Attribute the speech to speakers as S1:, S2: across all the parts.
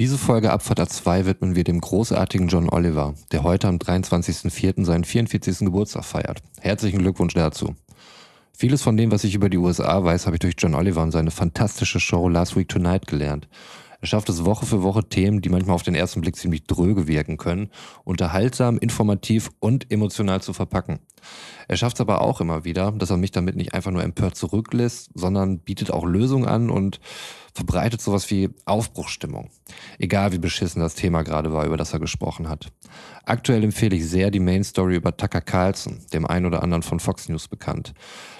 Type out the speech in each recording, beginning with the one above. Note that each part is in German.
S1: Diese Folge Abfahrt A2 widmen wir dem großartigen John Oliver, der heute am 23.04. seinen 44. Geburtstag feiert. Herzlichen Glückwunsch dazu. Vieles von dem, was ich über die USA weiß, habe ich durch John Oliver und seine fantastische Show Last Week Tonight gelernt. Er schafft es Woche für Woche Themen, die manchmal auf den ersten Blick ziemlich dröge wirken können, unterhaltsam, informativ und emotional zu verpacken. Er schafft es aber auch immer wieder, dass er mich damit nicht einfach nur empört zurücklässt, sondern bietet auch Lösungen an und verbreitet sowas wie Aufbruchstimmung. Egal wie beschissen das Thema gerade war, über das er gesprochen hat. Aktuell empfehle ich sehr die Main Story über Tucker Carlson, dem einen oder anderen von Fox News bekannt.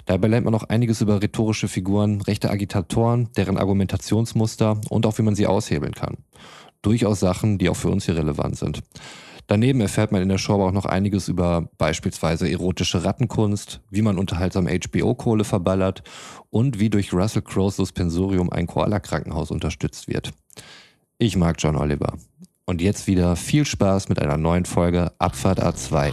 S1: Dabei lernt man auch einiges über rhetorische Figuren, rechte Agitatoren, deren Argumentationsmuster und auch wie man sie aushebeln kann. Durchaus Sachen, die auch für uns hier relevant sind. Daneben erfährt man in der Show auch noch einiges über beispielsweise erotische Rattenkunst, wie man unterhaltsam HBO-Kohle verballert und wie durch Russell Crowes Suspensorium ein Koala-Krankenhaus unterstützt wird. Ich mag John Oliver. Und jetzt wieder viel Spaß mit einer neuen Folge Abfahrt A2.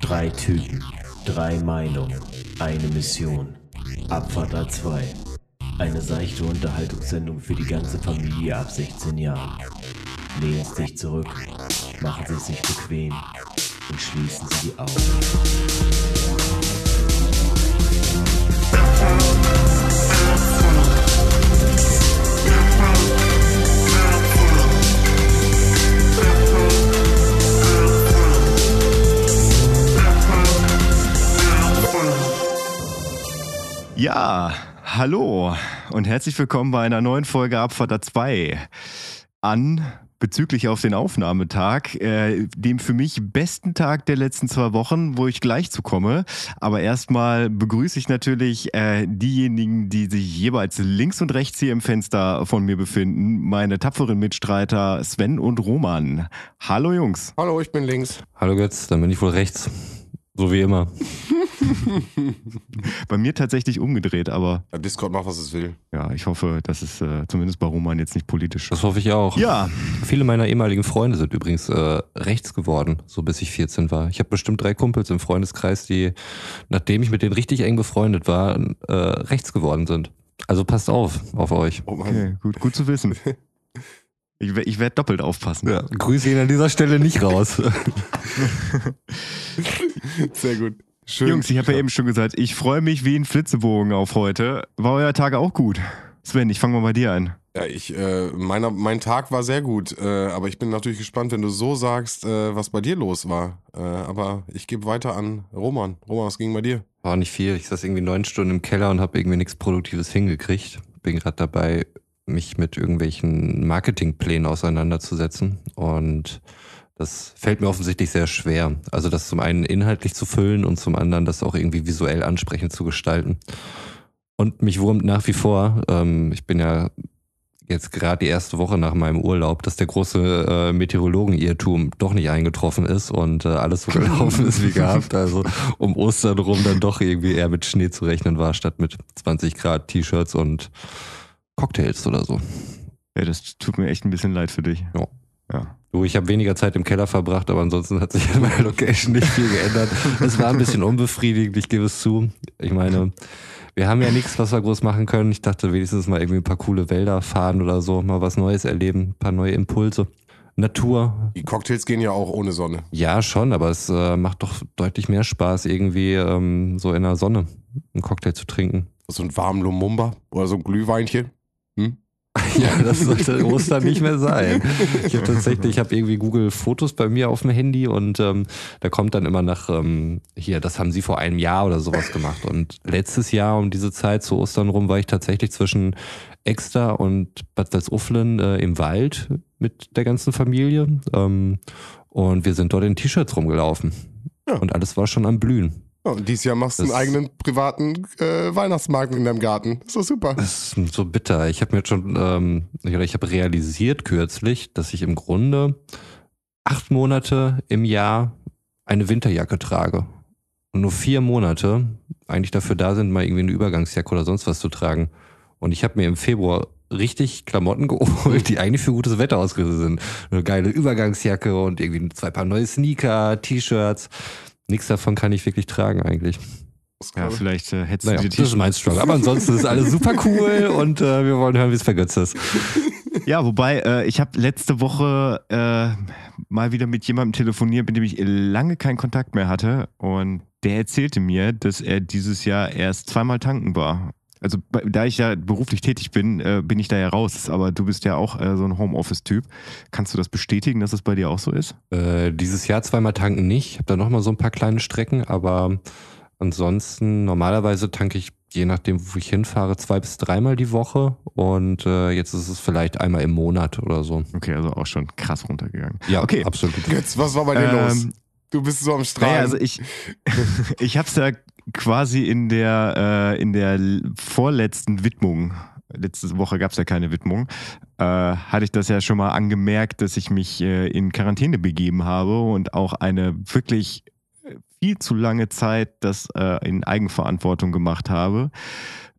S2: Drei Typen, drei Meinungen, eine Mission. Abfahrt A2. Eine seichte Unterhaltungssendung für die ganze Familie ab 16 Jahren. Lehnen Sie sich zurück, machen Sie es sich bequem und schließen Sie die Augen.
S3: Ja, hallo und herzlich willkommen bei einer neuen Folge Abfahrt 2 an bezüglich auf den Aufnahmetag, äh, dem für mich besten Tag der letzten zwei Wochen, wo ich gleich zu komme. Aber erstmal begrüße ich natürlich äh, diejenigen, die sich jeweils links und rechts hier im Fenster von mir befinden. Meine tapferen Mitstreiter Sven und Roman. Hallo Jungs.
S4: Hallo, ich bin links.
S1: Hallo Götz, dann bin ich wohl rechts. So wie immer.
S3: Bei mir tatsächlich umgedreht, aber
S4: Ja, Discord macht, was es will.
S3: ja, ich hoffe, dass es äh, zumindest bei Roman jetzt nicht politisch
S1: Das hoffe ich auch.
S3: Ja,
S1: Viele meiner ehemaligen Freunde sind übrigens äh, rechts geworden, so bis ich 14 war. Ich habe bestimmt drei Kumpels im Freundeskreis, die, nachdem ich mit denen richtig eng befreundet war, äh, rechts geworden sind. Also passt auf, auf euch.
S4: Oh Mann.
S3: okay, gut, gut zu wissen. Ich, ich werde doppelt aufpassen.
S1: Ja, grüße ihn an dieser Stelle nicht raus.
S4: Sehr gut. Schön.
S3: Jungs, ich habe ja eben schon gesagt, ich freue mich wie ein Flitzebogen auf heute. War euer Tag auch gut? Sven, ich fange mal bei dir an.
S4: Ja, ich, äh, meiner, mein Tag war sehr gut, äh, aber ich bin natürlich gespannt, wenn du so sagst, äh, was bei dir los war. Äh, aber ich gebe weiter an Roman. Roman, was ging bei dir?
S1: War nicht viel. Ich saß irgendwie neun Stunden im Keller und habe irgendwie nichts Produktives hingekriegt. Bin gerade dabei, mich mit irgendwelchen Marketingplänen auseinanderzusetzen. Und das fällt mir offensichtlich sehr schwer. Also das zum einen inhaltlich zu füllen und zum anderen das auch irgendwie visuell ansprechend zu gestalten. Und mich wurmt nach wie vor, ähm, ich bin ja jetzt gerade die erste Woche nach meinem Urlaub, dass der große äh, Meteorologen-Irrtum doch nicht eingetroffen ist und äh, alles so gelaufen ist wie gehabt. Also um Ostern rum dann doch irgendwie eher mit Schnee zu rechnen war, statt mit 20 Grad T-Shirts und Cocktails oder so.
S3: Ja, das tut mir echt ein bisschen leid für dich.
S1: Ja.
S3: Ja.
S1: Du, ich habe weniger Zeit im Keller verbracht, aber ansonsten hat sich an meiner Location nicht viel geändert. Es war ein bisschen unbefriedigend, ich gebe es zu. Ich meine, wir haben ja nichts, was wir groß machen können. Ich dachte wenigstens mal irgendwie ein paar coole Wälder fahren oder so, mal was Neues erleben, ein paar neue Impulse. Natur,
S4: Die Cocktails gehen ja auch ohne Sonne.
S1: ja schon, aber es äh, macht doch deutlich mehr Spaß, irgendwie ähm, so in der Sonne einen Cocktail zu trinken.
S4: So ein warmen Lumumba oder so ein Glühweinchen. Hm?
S1: Ja, das sollte Ostern nicht mehr sein. Ich habe tatsächlich, ich habe irgendwie Google Fotos bei mir auf dem Handy und ähm, da kommt dann immer nach, ähm, hier, das haben sie vor einem Jahr oder sowas gemacht. Und letztes Jahr um diese Zeit zu Ostern rum war ich tatsächlich zwischen Exeter und Bad Salzuflen äh, im Wald mit der ganzen Familie. Ähm, und wir sind dort in T-Shirts rumgelaufen.
S4: Ja.
S1: Und alles war schon am Blühen.
S4: Ja, und dieses Jahr machst du einen
S1: Das-
S4: eigenen privaten äh, Weihnachtsmarkt in deinem Garten. Ist doch super.
S1: Das ist so bitter. Ich habe mir jetzt schon, ähm, ich habe realisiert kürzlich, dass ich im Grunde acht Monate im Jahr eine Winterjacke trage. Und nur vier Monate eigentlich dafür da sind, mal irgendwie eine Übergangsjacke oder sonst was zu tragen. Und ich habe mir im Februar richtig Klamotten geholt, die eigentlich für gutes Wetter ausgerüstet sind. Eine geile Übergangsjacke und irgendwie zwei paar neue Sneaker, T-Shirts. Nichts davon kann ich wirklich tragen eigentlich.
S3: Ja, vielleicht äh, hättest
S1: Naja,
S3: du
S1: das
S3: dir
S1: ist mein Struggle. Aber ansonsten ist alles super cool und äh, wir wollen hören, wie es vergötzt ist.
S3: Ja, wobei, äh, ich habe letzte Woche äh, mal wieder mit jemandem telefoniert, mit dem ich lange keinen Kontakt mehr hatte. Und der erzählte mir, dass er dieses Jahr erst zweimal tanken war. Also da ich ja beruflich tätig bin, äh, bin ich da ja raus. Aber du bist ja auch äh, so ein Homeoffice-Typ. Kannst du das bestätigen, dass es bei dir auch so ist?
S1: Äh, dieses Jahr zweimal tanken nicht. Ich habe da nochmal so ein paar kleine Strecken, aber ansonsten normalerweise tanke ich, je nachdem, wo ich hinfahre, zwei bis dreimal die Woche. Und äh, jetzt ist es vielleicht einmal im Monat oder so.
S3: Okay, also auch schon krass runtergegangen.
S1: Ja,
S3: Okay.
S1: absolut.
S4: Götz, was war bei dir los?
S3: Ähm,
S4: Du bist so am Strahlen.
S3: Naja, also ich, ich habe es ja quasi in der, äh, in der vorletzten Widmung, letzte Woche gab es ja keine Widmung, äh, hatte ich das ja schon mal angemerkt, dass ich mich äh, in Quarantäne begeben habe und auch eine wirklich äh, viel zu lange Zeit das äh, in Eigenverantwortung gemacht habe.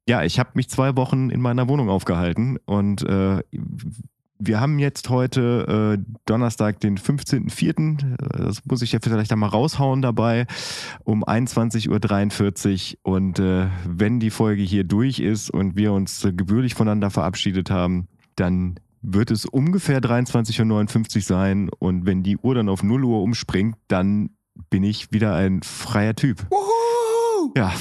S3: Ja, ich habe mich zwei Wochen in meiner Wohnung aufgehalten und äh, wir haben jetzt heute äh, Donnerstag, den 15.04. Äh, Das muss ich ja vielleicht einmal raushauen dabei, um 21.43 Uhr. Und äh, wenn die Folge hier durch ist und wir uns äh, gebührlich voneinander verabschiedet haben, dann wird es ungefähr 23.59 Uhr sein. Und wenn die Uhr dann auf 0 Uhr umspringt, dann bin ich wieder ein freier Typ.
S4: Wuhu!
S3: Ja,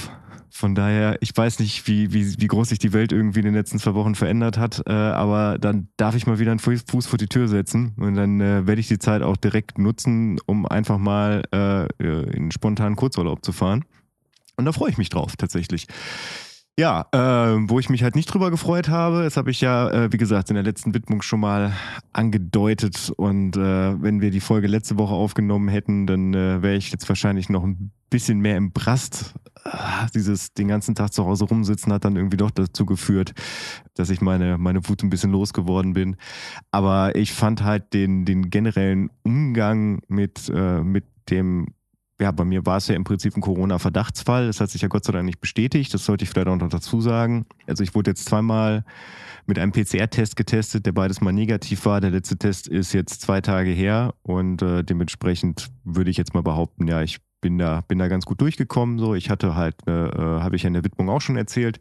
S3: von daher, ich weiß nicht, wie, wie, wie groß sich die Welt irgendwie in den letzten zwei Wochen verändert hat, äh, aber dann darf ich mal wieder einen Fuß vor die Tür setzen und dann äh, werde ich die Zeit auch direkt nutzen, um einfach mal äh, äh, in spontanen Kurzurlaub zu fahren. Und da freue ich mich drauf, tatsächlich. Ja, äh, wo ich mich halt nicht drüber gefreut habe, das habe ich ja, äh, wie gesagt, in der letzten Widmung schon mal angedeutet. Und äh, wenn wir die Folge letzte Woche aufgenommen hätten, dann äh, wäre ich jetzt wahrscheinlich noch ein bisschen mehr im Brast. Ah, Dieses den ganzen Tag zu Hause rumsitzen hat dann irgendwie doch dazu geführt, dass ich meine, meine Wut ein bisschen losgeworden bin. Aber ich fand halt den, den generellen Umgang mit, äh, mit dem ja, bei mir war es ja im Prinzip ein Corona-Verdachtsfall. Das hat sich ja Gott sei Dank nicht bestätigt. Das sollte ich vielleicht auch noch dazu sagen. Also ich wurde jetzt zweimal mit einem PCR-Test getestet, der beides mal negativ war. Der letzte Test ist jetzt zwei Tage her und äh, dementsprechend würde ich jetzt mal behaupten, ja, ich bin da, bin da ganz gut durchgekommen. So, ich hatte halt, äh, habe ich ja in der Widmung auch schon erzählt,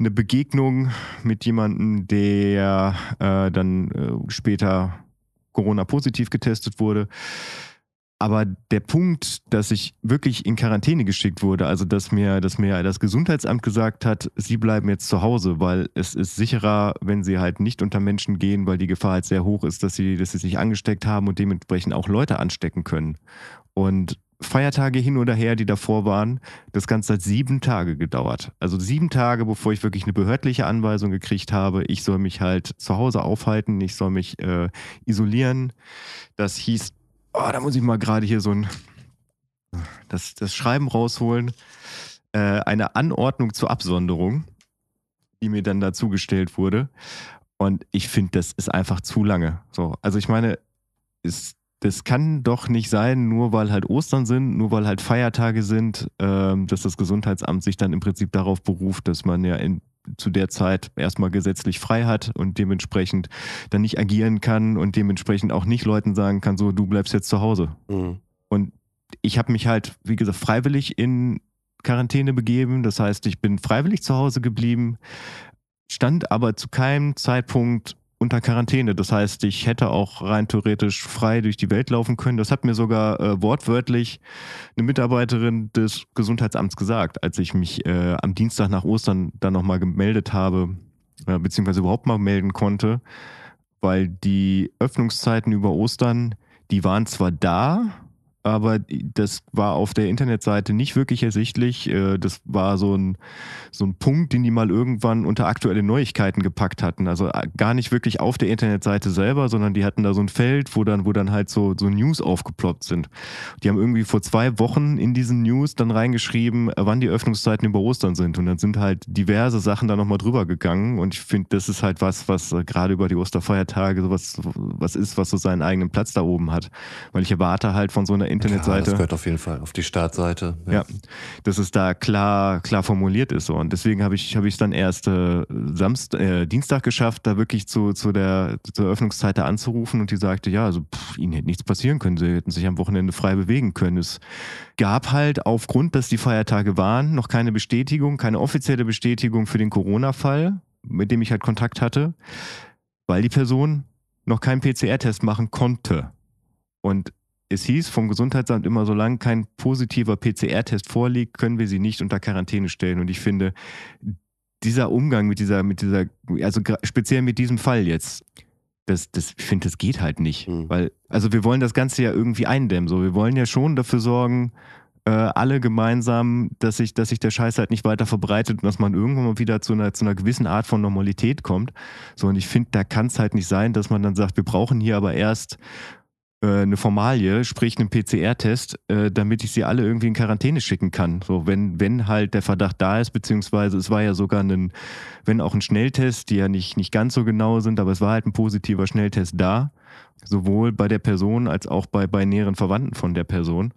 S3: eine Begegnung mit jemandem, der äh, dann äh, später Corona-positiv getestet wurde. Aber der Punkt, dass ich wirklich in Quarantäne geschickt wurde, also dass mir, dass mir das Gesundheitsamt gesagt hat, Sie bleiben jetzt zu Hause, weil es ist sicherer, wenn Sie halt nicht unter Menschen gehen, weil die Gefahr halt sehr hoch ist, dass Sie, dass Sie sich angesteckt haben und dementsprechend auch Leute anstecken können. Und Feiertage hin oder her, die davor waren, das Ganze hat sieben Tage gedauert. Also sieben Tage, bevor ich wirklich eine behördliche Anweisung gekriegt habe, ich soll mich halt zu Hause aufhalten, ich soll mich äh, isolieren. Das hieß, oh, da muss ich mal gerade hier so ein das, das Schreiben rausholen. Äh, eine Anordnung zur Absonderung, die mir dann dazu gestellt wurde. Und ich finde, das ist einfach zu lange. So, also ich meine, ist, das kann doch nicht sein, nur weil halt Ostern sind, nur weil halt Feiertage sind, ähm, dass das Gesundheitsamt sich dann im Prinzip darauf beruft, dass man ja in, zu der Zeit erstmal gesetzlich frei hat und dementsprechend dann nicht agieren kann und dementsprechend auch nicht Leuten sagen kann, so du bleibst jetzt zu Hause.
S4: Mhm.
S3: Und ich habe mich halt, wie gesagt, freiwillig in Quarantäne begeben. Das heißt, ich bin freiwillig zu Hause geblieben, stand aber zu keinem Zeitpunkt unter Quarantäne. Das heißt, ich hätte auch rein theoretisch frei durch die Welt laufen können. Das hat mir sogar äh, wortwörtlich eine Mitarbeiterin des Gesundheitsamts gesagt, als ich mich äh, am Dienstag nach Ostern dann nochmal gemeldet habe, äh, beziehungsweise überhaupt mal melden konnte, weil die Öffnungszeiten über Ostern, die waren zwar da, aber das war auf der Internetseite nicht wirklich ersichtlich. Äh, Das war so ein, so ein Punkt, den die mal irgendwann unter aktuelle Neuigkeiten gepackt hatten. Also äh, gar nicht wirklich auf der Internetseite selber, sondern die hatten da so ein Feld, wo dann, wo dann halt so, so News aufgeploppt sind. Die haben irgendwie vor zwei Wochen in diesen News dann reingeschrieben, äh, wann die Öffnungszeiten über Ostern sind. Und dann sind halt diverse Sachen da nochmal drüber gegangen. Und ich finde, das ist halt was, was gerade über die Osterfeiertage sowas was ist, was so seinen eigenen Platz da oben hat. Weil ich erwarte halt von so einer Internetseite.
S1: Ja, das gehört auf jeden Fall auf die Startseite.
S3: Ja, ja dass es da klar, klar formuliert ist. So. Und deswegen habe ich habe ich dann erst äh, Samst, äh, Dienstag geschafft, da wirklich zu, zu der zur Öffnungszeit da anzurufen und die sagte, ja, also pff, ihnen hätte nichts passieren können, sie hätten sich am Wochenende frei bewegen können. Es gab halt aufgrund, dass die Feiertage waren, noch keine Bestätigung, keine offizielle Bestätigung für den Corona-Fall, mit dem ich halt Kontakt hatte, weil die Person noch keinen PCR-Test machen konnte. Und es hieß vom Gesundheitsamt immer, solange kein positiver PCR-Test vorliegt, können wir sie nicht unter Quarantäne stellen. Und ich finde, dieser Umgang mit dieser, mit dieser, also speziell mit diesem Fall jetzt, das, das, ich finde, das geht halt nicht. Mhm. Weil, also wir wollen das Ganze ja irgendwie eindämmen. So, wir wollen ja schon dafür sorgen, äh, alle gemeinsam, dass sich, dass sich der Scheiß halt nicht weiter verbreitet und dass man irgendwann mal wieder zu einer, zu einer gewissen Art von Normalität kommt. So, und ich finde, da kann es halt nicht sein, dass man dann sagt, wir brauchen hier aber erst eine Formalie, sprich einen PCR-Test, äh, damit ich sie alle irgendwie in Quarantäne schicken kann. So, wenn, wenn halt der Verdacht da ist, beziehungsweise es war ja sogar ein, wenn auch ein Schnelltest, die ja nicht, nicht ganz so genau sind, aber es war halt ein positiver Schnelltest da, sowohl bei der Person als auch bei, bei näheren Verwandten von der Person.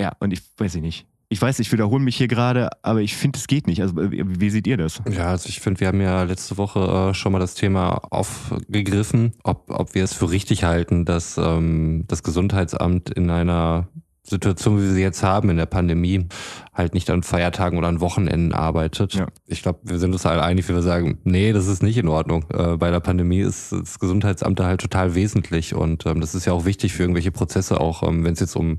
S3: Ja, und ich weiß nicht ich weiß, ich wiederhole mich hier gerade, aber ich finde, es geht nicht. Also, wie seht ihr das?
S1: Ja, also ich finde, wir haben ja letzte Woche äh, schon mal das Thema aufgegriffen, ob, ob wir es für richtig halten, dass ähm, das Gesundheitsamt in einer Situation, wie wir sie jetzt haben in der Pandemie, halt nicht an Feiertagen oder an Wochenenden arbeitet. Ja. Ich glaube, wir sind uns alle einig, wie wir sagen, nee, das ist nicht in Ordnung. Äh, bei der Pandemie ist das Gesundheitsamt da halt total wesentlich und ähm, das ist ja auch wichtig für irgendwelche Prozesse, auch ähm, wenn es jetzt um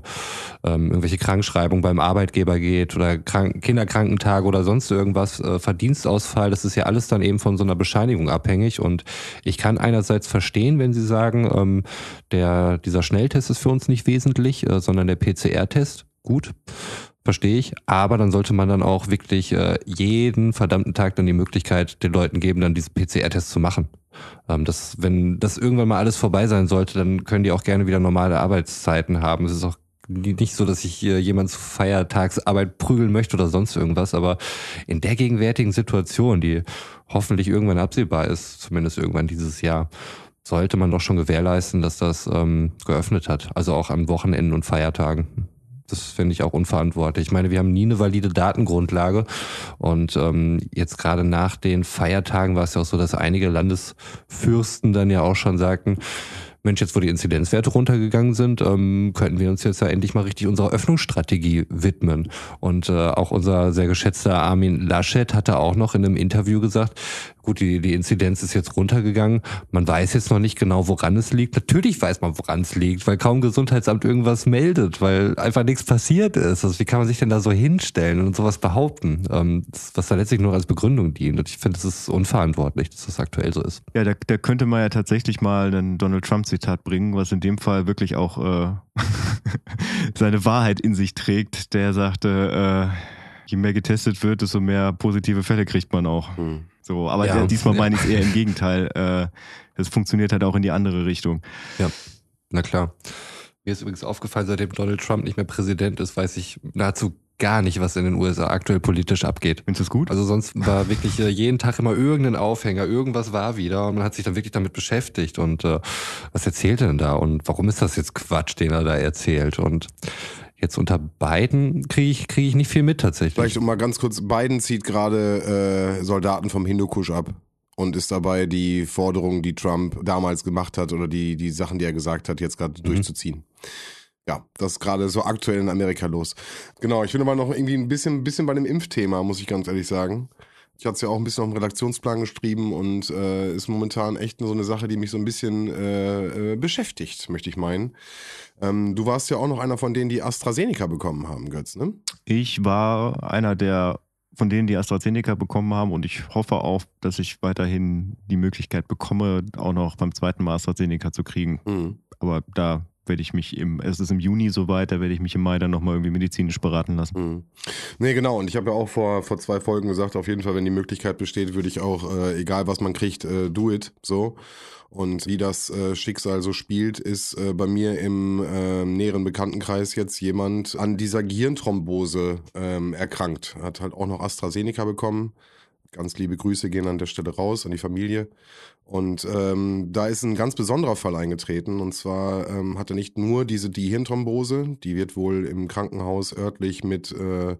S1: ähm, irgendwelche Krankschreibung beim Arbeitgeber geht oder Krank Kinderkrankentage oder sonst irgendwas, äh, Verdienstausfall, das ist ja alles dann eben von so einer Bescheinigung abhängig und ich kann einerseits verstehen, wenn Sie sagen, ähm, der, dieser Schnelltest ist für uns nicht wesentlich, äh, sondern der PCR-Test, gut verstehe ich. Aber dann sollte man dann auch wirklich äh, jeden verdammten Tag dann die Möglichkeit den Leuten geben, dann diesen PCR-Test zu machen. Ähm, das, wenn das irgendwann mal alles vorbei sein sollte, dann können die auch gerne wieder normale Arbeitszeiten haben. Es ist auch nicht so, dass ich jemand zu Feiertagsarbeit prügeln möchte oder sonst irgendwas, aber in der gegenwärtigen Situation, die hoffentlich irgendwann absehbar ist, zumindest irgendwann dieses Jahr, sollte man doch schon gewährleisten, dass das ähm, geöffnet hat. Also auch an Wochenenden und Feiertagen. Das finde ich auch unverantwortlich. Ich meine, wir haben nie eine valide Datengrundlage. Und ähm, jetzt gerade nach den Feiertagen war es ja auch so, dass einige Landesfürsten dann ja auch schon sagten, Mensch, jetzt wo die Inzidenzwerte runtergegangen sind, ähm, könnten wir uns jetzt ja endlich mal richtig unserer Öffnungsstrategie widmen. Und äh, auch unser sehr geschätzter Armin Laschet hatte auch noch in einem Interview gesagt, gut, die, die Inzidenz ist jetzt runtergegangen. Man weiß jetzt noch nicht genau, woran es liegt. Natürlich weiß man, woran es liegt, weil kaum Gesundheitsamt irgendwas meldet, weil einfach nichts passiert ist. Also wie kann man sich denn da so hinstellen und sowas behaupten, ähm, was da letztlich nur als Begründung dient? Und ich finde, es ist unverantwortlich, dass das aktuell so ist.
S3: Ja, da, da könnte man ja tatsächlich mal ein Donald Trump-Zitat bringen, was in dem Fall wirklich auch äh, seine Wahrheit in sich trägt. Der sagte, äh, je mehr getestet wird, desto mehr positive Fälle kriegt man auch. Hm. So, aber ja, diesmal meine ich eher im Gegenteil. Äh, das funktioniert halt auch in die andere Richtung.
S1: Ja, na klar. Mir ist übrigens aufgefallen, seitdem Donald Trump nicht mehr Präsident ist, weiß ich nahezu gar nicht, was in den USA aktuell politisch abgeht.
S3: Findest du das gut?
S1: Also sonst war wirklich äh, jeden Tag immer irgendein Aufhänger, irgendwas war wieder und man hat sich dann wirklich damit beschäftigt und äh, was erzählt er denn da und warum ist das jetzt Quatsch, den er da erzählt und Jetzt unter beiden kriege ich, krieg ich nicht viel mit tatsächlich.
S4: Vielleicht um mal ganz kurz, Biden zieht gerade äh, Soldaten vom Hindukusch ab und ist dabei, die Forderungen, die Trump damals gemacht hat oder die, die Sachen, die er gesagt hat, jetzt gerade mhm. durchzuziehen. Ja, das ist gerade so aktuell in Amerika los. Genau, ich bin aber noch irgendwie ein bisschen, bisschen bei dem Impfthema, muss ich ganz ehrlich sagen. Ich hatte es ja auch ein bisschen auf dem Redaktionsplan geschrieben und äh, ist momentan echt so eine Sache, die mich so ein bisschen äh, äh, beschäftigt, möchte ich meinen. Ähm, du warst ja auch noch einer von denen, die AstraZeneca bekommen haben, Götz, ne?
S3: Ich war einer der von denen, die AstraZeneca bekommen haben und ich hoffe auch, dass ich weiterhin die Möglichkeit bekomme, auch noch beim zweiten Mal AstraZeneca zu kriegen. Mhm. Aber da werde ich mich im, es ist im Juni soweit, da werde ich mich im Mai dann nochmal irgendwie medizinisch beraten lassen. Mhm.
S4: Nee, genau. Und ich habe ja auch vor, vor zwei Folgen gesagt, auf jeden Fall, wenn die Möglichkeit besteht, würde ich auch, äh, egal was man kriegt, äh, do it. So. Und wie das äh, Schicksal so spielt, ist äh, bei mir im äh, näheren Bekanntenkreis jetzt jemand an dieser Gehirnthrombose ähm, erkrankt. Hat halt auch noch AstraZeneca bekommen. Ganz liebe Grüße gehen an der Stelle raus an die Familie. Und ähm, da ist ein ganz besonderer Fall eingetreten. Und zwar ähm, hat er nicht nur diese Dihirnthrombose, die wird wohl im Krankenhaus örtlich mit äh,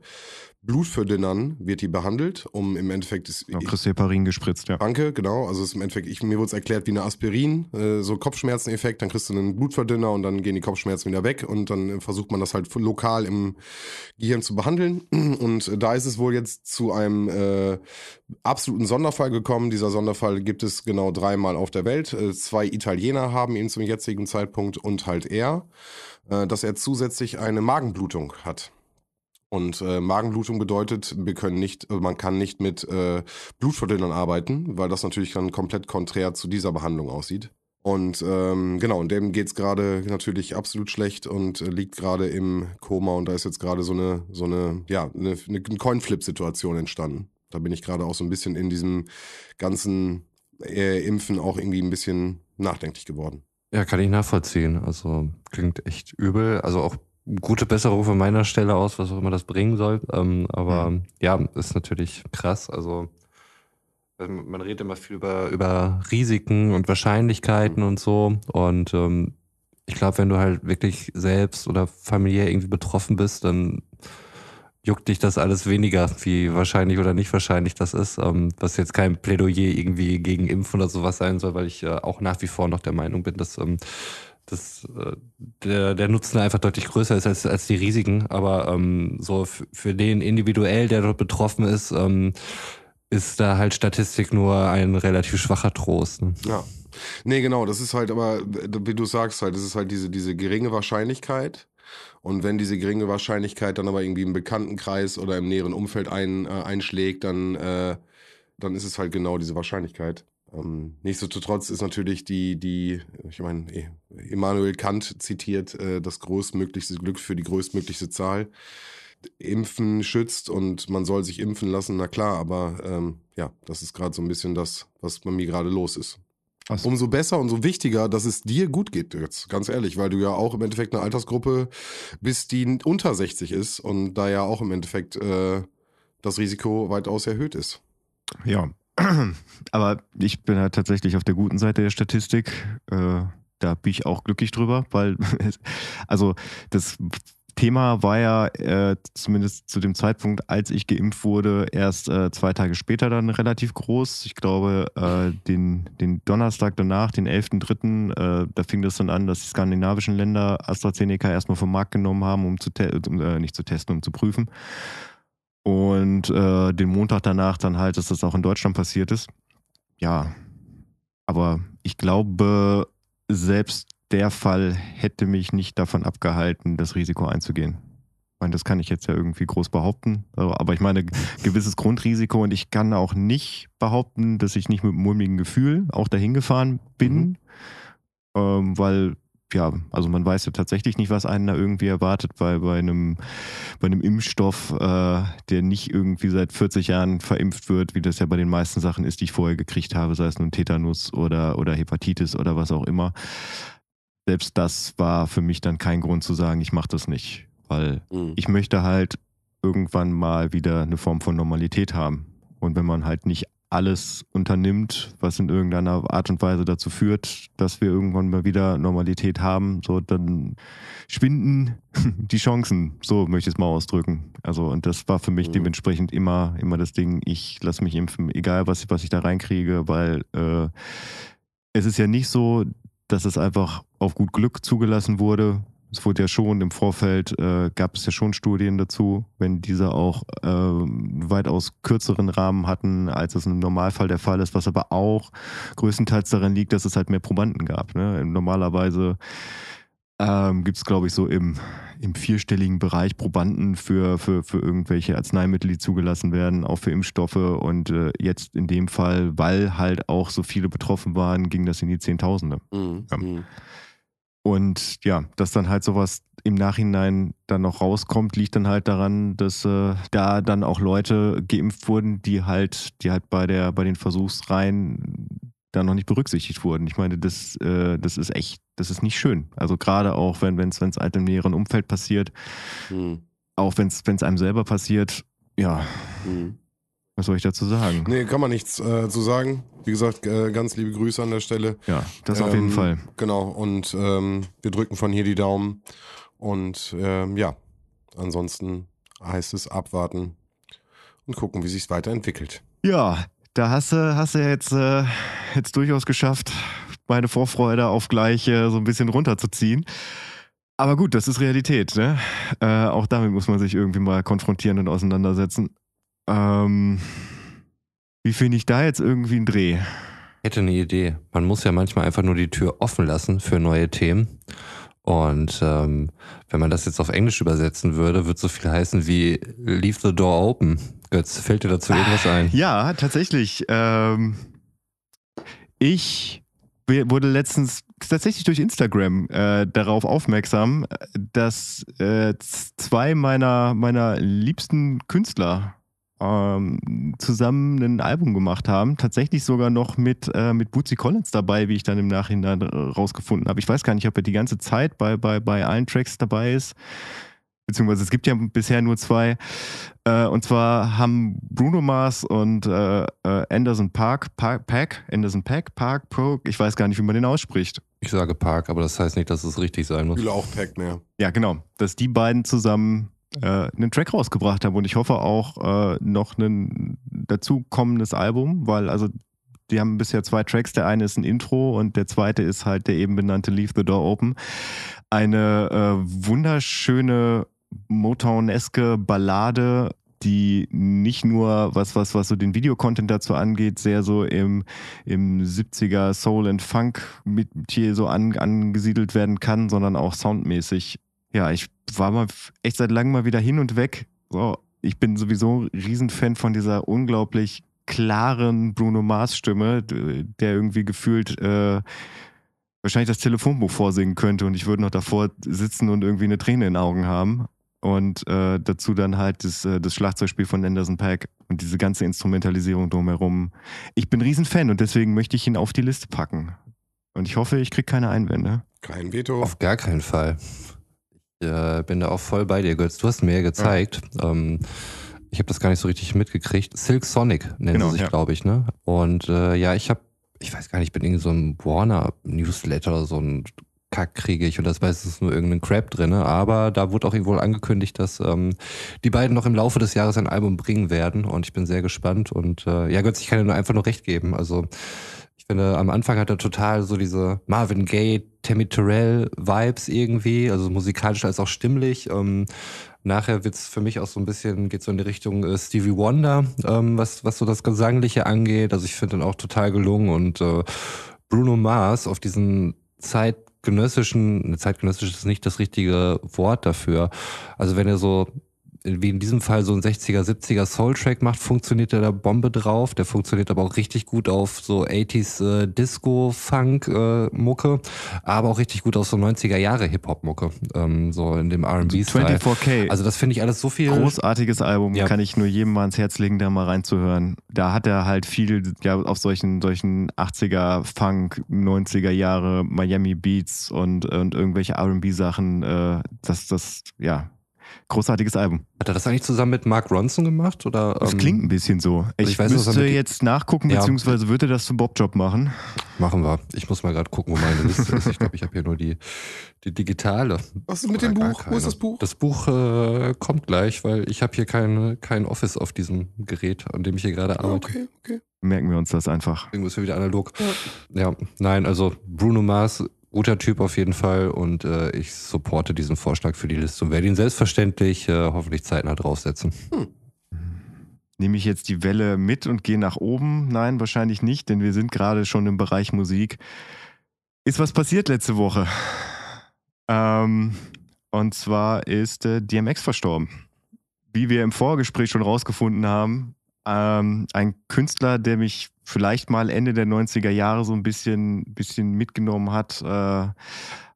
S4: Blutverdünnern wird die behandelt, um im Endeffekt ist,
S3: Ja, kriegst Heparin gespritzt, ja.
S4: Danke, genau. Also es ist im Endeffekt, ich, mir wurde es erklärt wie eine Aspirin, äh, so Kopfschmerzeneffekt, dann kriegst du einen Blutverdünner und dann gehen die Kopfschmerzen wieder weg und dann äh, versucht man das halt lokal im Gehirn zu behandeln. Und äh, da ist es wohl jetzt zu einem äh, absoluten Sonderfall gekommen. Dieser Sonderfall gibt es genau dreimal auf der Welt. Äh, zwei Italiener haben ihn zum jetzigen Zeitpunkt und halt er, äh, dass er zusätzlich eine Magenblutung hat. Und äh, Magenblutung bedeutet, wir können nicht, also man kann nicht mit äh, Blutverdünnern arbeiten, weil das natürlich dann komplett konträr zu dieser Behandlung aussieht. Und ähm, genau, und dem geht's gerade natürlich absolut schlecht und äh, liegt gerade im Koma und da ist jetzt gerade so eine, so eine, ja, eine, eine Coinflip-Situation entstanden. Da bin ich gerade auch so ein bisschen in diesem ganzen äh, Impfen auch irgendwie ein bisschen nachdenklich geworden.
S1: Ja, kann ich nachvollziehen. Also klingt echt übel. Also auch gute Besserung von meiner Stelle aus, was auch immer das bringen soll. Ähm, aber
S3: Mhm.
S1: ja, ist natürlich krass. Also ähm, man redet immer viel über, über Risiken und Wahrscheinlichkeiten und so. Und ähm, ich glaube, wenn du halt wirklich selbst oder familiär irgendwie betroffen bist, dann juckt dich das alles weniger, wie wahrscheinlich oder nicht wahrscheinlich das ist. Ähm, was jetzt kein Plädoyer irgendwie gegen Impfen oder sowas sein soll, weil ich äh, auch nach wie vor noch der Meinung bin, dass ähm, dass äh, der, der Nutzen einfach deutlich größer ist als, als die Risiken. Aber ähm, so für den individuell, der dort betroffen ist, ähm, ist da halt Statistik nur ein relativ schwacher Trost. Ne?
S4: Ja. Nee, genau, das ist halt aber, wie du sagst halt, das ist halt diese, diese geringe Wahrscheinlichkeit. Und wenn diese geringe Wahrscheinlichkeit dann aber irgendwie im Bekanntenkreis oder im näheren Umfeld ein, äh, einschlägt, dann, äh, dann ist es halt genau diese Wahrscheinlichkeit. Ähm, nichtsdestotrotz ist natürlich die, die, ich meine, Immanuel Kant zitiert, äh, das größtmöglichste Glück für die größtmöglichste Zahl. Impfen schützt und man soll sich impfen lassen, na klar, aber ähm, ja, das ist gerade so ein bisschen das, was bei mir gerade los ist.
S3: Was?
S4: Umso besser, umso wichtiger, dass es dir gut geht jetzt, ganz ehrlich, weil du ja auch im Endeffekt eine Altersgruppe bist, die unter 60 ist und da ja auch im Endeffekt äh, das Risiko weitaus erhöht ist.
S3: Ja, aber ich bin halt tatsächlich auf der guten Seite der Statistik. Äh, da bin ich auch glücklich drüber, weil, also das Thema war ja äh, zumindest zu dem Zeitpunkt, als ich geimpft wurde, erst äh, zwei Tage später dann relativ groß. Ich glaube, den, den Donnerstag danach, den 11.3., äh, da fing das dann an, dass die skandinavischen Länder AstraZeneca erstmal vom Markt genommen haben, um zu um, nicht zu testen, um zu prüfen. Und äh, den Montag danach dann halt, dass das auch in Deutschland passiert ist. Ja, aber ich glaube, selbst der Fall hätte mich nicht davon abgehalten, das Risiko einzugehen. Ich meine, das kann ich jetzt ja irgendwie groß behaupten. Also, Aber ich meine, gewisses Grundrisiko und ich kann auch nicht behaupten, dass ich nicht mit einem mulmigen Gefühl auch dahin gefahren bin.
S4: Mhm.
S3: Ähm, weil, ja, also man weiß ja tatsächlich nicht, was einen da irgendwie erwartet bei, bei, einem, bei einem Impfstoff, äh, der nicht irgendwie seit 40 Jahren verimpft wird, wie das ja bei den meisten Sachen ist, die ich vorher gekriegt habe, sei es nun Tetanus oder, oder Hepatitis oder was auch immer. Selbst das war für mich dann kein Grund zu sagen, ich mache das nicht, weil
S4: Mhm.
S3: ich möchte halt irgendwann mal wieder eine Form von Normalität haben. Und wenn man halt nicht alles unternimmt, was in irgendeiner Art und Weise dazu führt, dass wir irgendwann mal wieder Normalität haben, so dann schwinden die Chancen, so möchte ich es mal ausdrücken. Also und das war für mich
S4: Mhm.
S3: dementsprechend immer immer das Ding, ich lasse mich impfen, egal was, was ich da reinkriege, weil äh, es ist ja nicht so, dass es einfach auf gut Glück zugelassen wurde. Es wurde ja schon im Vorfeld, äh, gab es ja schon Studien dazu, wenn diese auch äh, weitaus kürzeren Rahmen hatten, als es im Normalfall der Fall ist, was aber auch größtenteils daran liegt, dass es halt mehr Probanden gab. Ne? Normalerweise ähm, gibt es, glaube ich, so im, im vierstelligen Bereich Probanden für, für, für irgendwelche Arzneimittel, die zugelassen werden, auch für Impfstoffe. Und äh, jetzt in dem Fall, weil halt auch so viele betroffen waren, ging das in die Zehntausende.
S4: Mhm.
S3: Ja. Und ja, dass dann halt sowas im Nachhinein dann noch rauskommt, liegt dann halt daran, dass äh, da dann auch Leute geimpft wurden, die halt, die halt bei der, bei den Versuchsreihen da noch nicht berücksichtigt wurden. Ich meine, das, äh, das ist echt, das ist nicht schön. Also gerade auch, wenn es wenn es halt im näheren Umfeld passiert,
S4: Mhm.
S3: auch wenn es einem selber passiert, ja,
S4: Mhm.
S3: Was soll ich dazu sagen?
S4: Nee, kann man nichts äh, zu sagen. Wie gesagt, äh, ganz liebe Grüße an der Stelle.
S3: Ja, das auf jeden
S4: Ähm,
S3: Fall.
S4: Genau, und ähm, wir drücken von hier die Daumen. Und ähm, ja, ansonsten heißt es abwarten und gucken, wie sich weiterentwickelt.
S3: Ja, da hast du, hast du jetzt, äh, jetzt durchaus geschafft, meine Vorfreude auf gleich äh, so ein bisschen runterzuziehen. Aber gut, das ist Realität. Ne? Äh, auch damit muss man sich irgendwie mal konfrontieren und auseinandersetzen. Ähm, wie finde ich da jetzt irgendwie einen Dreh?
S1: Ich hätte eine Idee. Man muss ja manchmal einfach nur die Tür offen lassen für neue Themen. Und ähm, wenn man das jetzt auf Englisch übersetzen würde, würde so viel heißen wie Leave the door open. Götz, fällt dir dazu irgendwas ein?
S3: Ja, tatsächlich. Ähm, ich wurde letztens tatsächlich durch Instagram äh, darauf aufmerksam, dass äh, zwei meiner, meiner liebsten Künstler ähm, zusammen ein Album gemacht haben. Tatsächlich sogar noch mit, äh, mit Bootsy Collins dabei, wie ich dann im Nachhinein rausgefunden habe. Ich weiß gar nicht, ob er die ganze Zeit bei, bei, bei allen Tracks dabei ist. Beziehungsweise es gibt ja bisher nur zwei. Äh, und zwar haben Bruno Mars und äh, äh, Anderson Park, Park, Pack, Anderson Pack, Park, Pro, ich weiß gar nicht, wie man den ausspricht.
S1: Ich sage Park, aber das heißt nicht, dass es richtig sein muss.
S4: Fühle auch Pack mehr.
S3: Ja, genau. Dass die beiden zusammen einen Track rausgebracht haben und ich hoffe auch äh, noch ein dazukommendes Album, weil also die haben bisher zwei Tracks. Der eine ist ein Intro und der zweite ist halt der eben benannte Leave the Door Open. Eine äh, wunderschöne Motown-eske Ballade, die nicht nur was, was, was so den Videocontent dazu angeht, sehr so im, im 70er Soul and Funk mit hier so an, angesiedelt werden kann, sondern auch soundmäßig. Ja, ich war mal echt seit langem mal wieder hin und weg. So, ich bin sowieso ein Riesenfan von dieser unglaublich klaren Bruno Mars Stimme, d- der irgendwie gefühlt äh, wahrscheinlich das Telefonbuch vorsingen könnte und ich würde noch davor sitzen und irgendwie eine Träne in den Augen haben. Und äh, dazu dann halt das, äh, das Schlagzeugspiel von Anderson Pack und diese ganze Instrumentalisierung drumherum. Ich bin ein Riesenfan und deswegen möchte ich ihn auf die Liste packen. Und ich hoffe, ich kriege keine Einwände.
S4: Kein Veto.
S1: Auf gar keinen Fall. Ich äh, bin da auch voll bei dir, Götz. Du hast mir ja gezeigt. Ähm, ich habe das gar nicht so richtig mitgekriegt. Silk Sonic nennen
S3: Genau,
S1: sie sich,
S3: ja.
S1: glaube ich, ne? Und äh, ja, ich habe, ich weiß gar nicht, ich bin irgendwie so ein Warner Newsletter, so ein Kack kriege ich und das weiß, es ist nur irgendein Crap drin, aber da wurde auch wohl angekündigt, dass ähm, die beiden noch im Laufe des Jahres ein Album bringen werden und ich bin sehr gespannt und äh, ja, Götz, ich kann dir nur einfach nur recht geben. Also finde, am Anfang hat er total so diese Marvin Gaye, Tammy Terrell Vibes irgendwie, also musikalisch als auch stimmlich. Ähm, nachher wird's für mich auch so ein bisschen, geht so in die Richtung äh, Stevie Wonder, ähm, was, was so das Gesangliche angeht. Also ich finde ihn auch total gelungen und äh, Bruno Mars auf diesen zeitgenössischen, ne, zeitgenössisch ist nicht das richtige Wort dafür. Also wenn er so wie in diesem Fall so ein 60er, 70er Soul-Track macht, funktioniert der da Bombe drauf. Der funktioniert aber auch richtig gut auf so 80s äh, Disco-Funk-Mucke, aber auch richtig gut auf so 90er Jahre Hip-Hop-Mucke, ähm, so in dem R&B-Style.
S3: 24K.
S1: Also das finde ich alles so viel...
S3: Großartiges Album,
S1: Ja.
S3: kann ich nur jedem mal ans Herz legen, da mal reinzuhören. Da hat er halt viel ja, auf solchen, solchen 80er Funk, 90er Jahre Miami Beats und, und irgendwelche RB-Sachen. Äh, das, das, ja, großartiges Album.
S1: Hat er das eigentlich zusammen mit Mark Ronson gemacht? Oder,
S3: Das
S1: ähm,
S3: klingt ein bisschen so. Ich,
S1: ich weiß, er
S3: müsste jetzt nachgucken,
S1: Ja.
S3: beziehungsweise würde das zum Bob-Job machen.
S1: Machen wir. Ich muss mal gerade gucken, wo meine Liste ist. Ich glaube, ich habe hier nur die, die digitale.
S4: Was ist mit
S1: Oder
S4: dem Buch? Wo ist
S1: keine.
S4: das Buch?
S1: Das Buch äh, kommt gleich, weil ich habe hier kein, kein Office auf diesem Gerät, an dem ich hier gerade arbeite.
S4: okay, okay.
S3: Merken wir uns das einfach.
S1: Deswegen ist wir wieder analog. Ja. nein, also Bruno Mars, guter Typ auf jeden Fall und äh, ich supporte diesen Vorschlag für die Liste und werde ihn selbstverständlich äh, hoffentlich zeitnah draufsetzen.
S3: Nehme ich jetzt die Welle mit und gehe nach oben? Nein, wahrscheinlich nicht, denn wir sind gerade schon im Bereich Musik. Ist was passiert letzte Woche? Ähm, und zwar ist äh, DMX verstorben. Wie wir im Vorgespräch schon rausgefunden haben, ähm, ein Künstler, der mich vielleicht mal Ende der 90er Jahre so ein bisschen, bisschen mitgenommen hat, äh,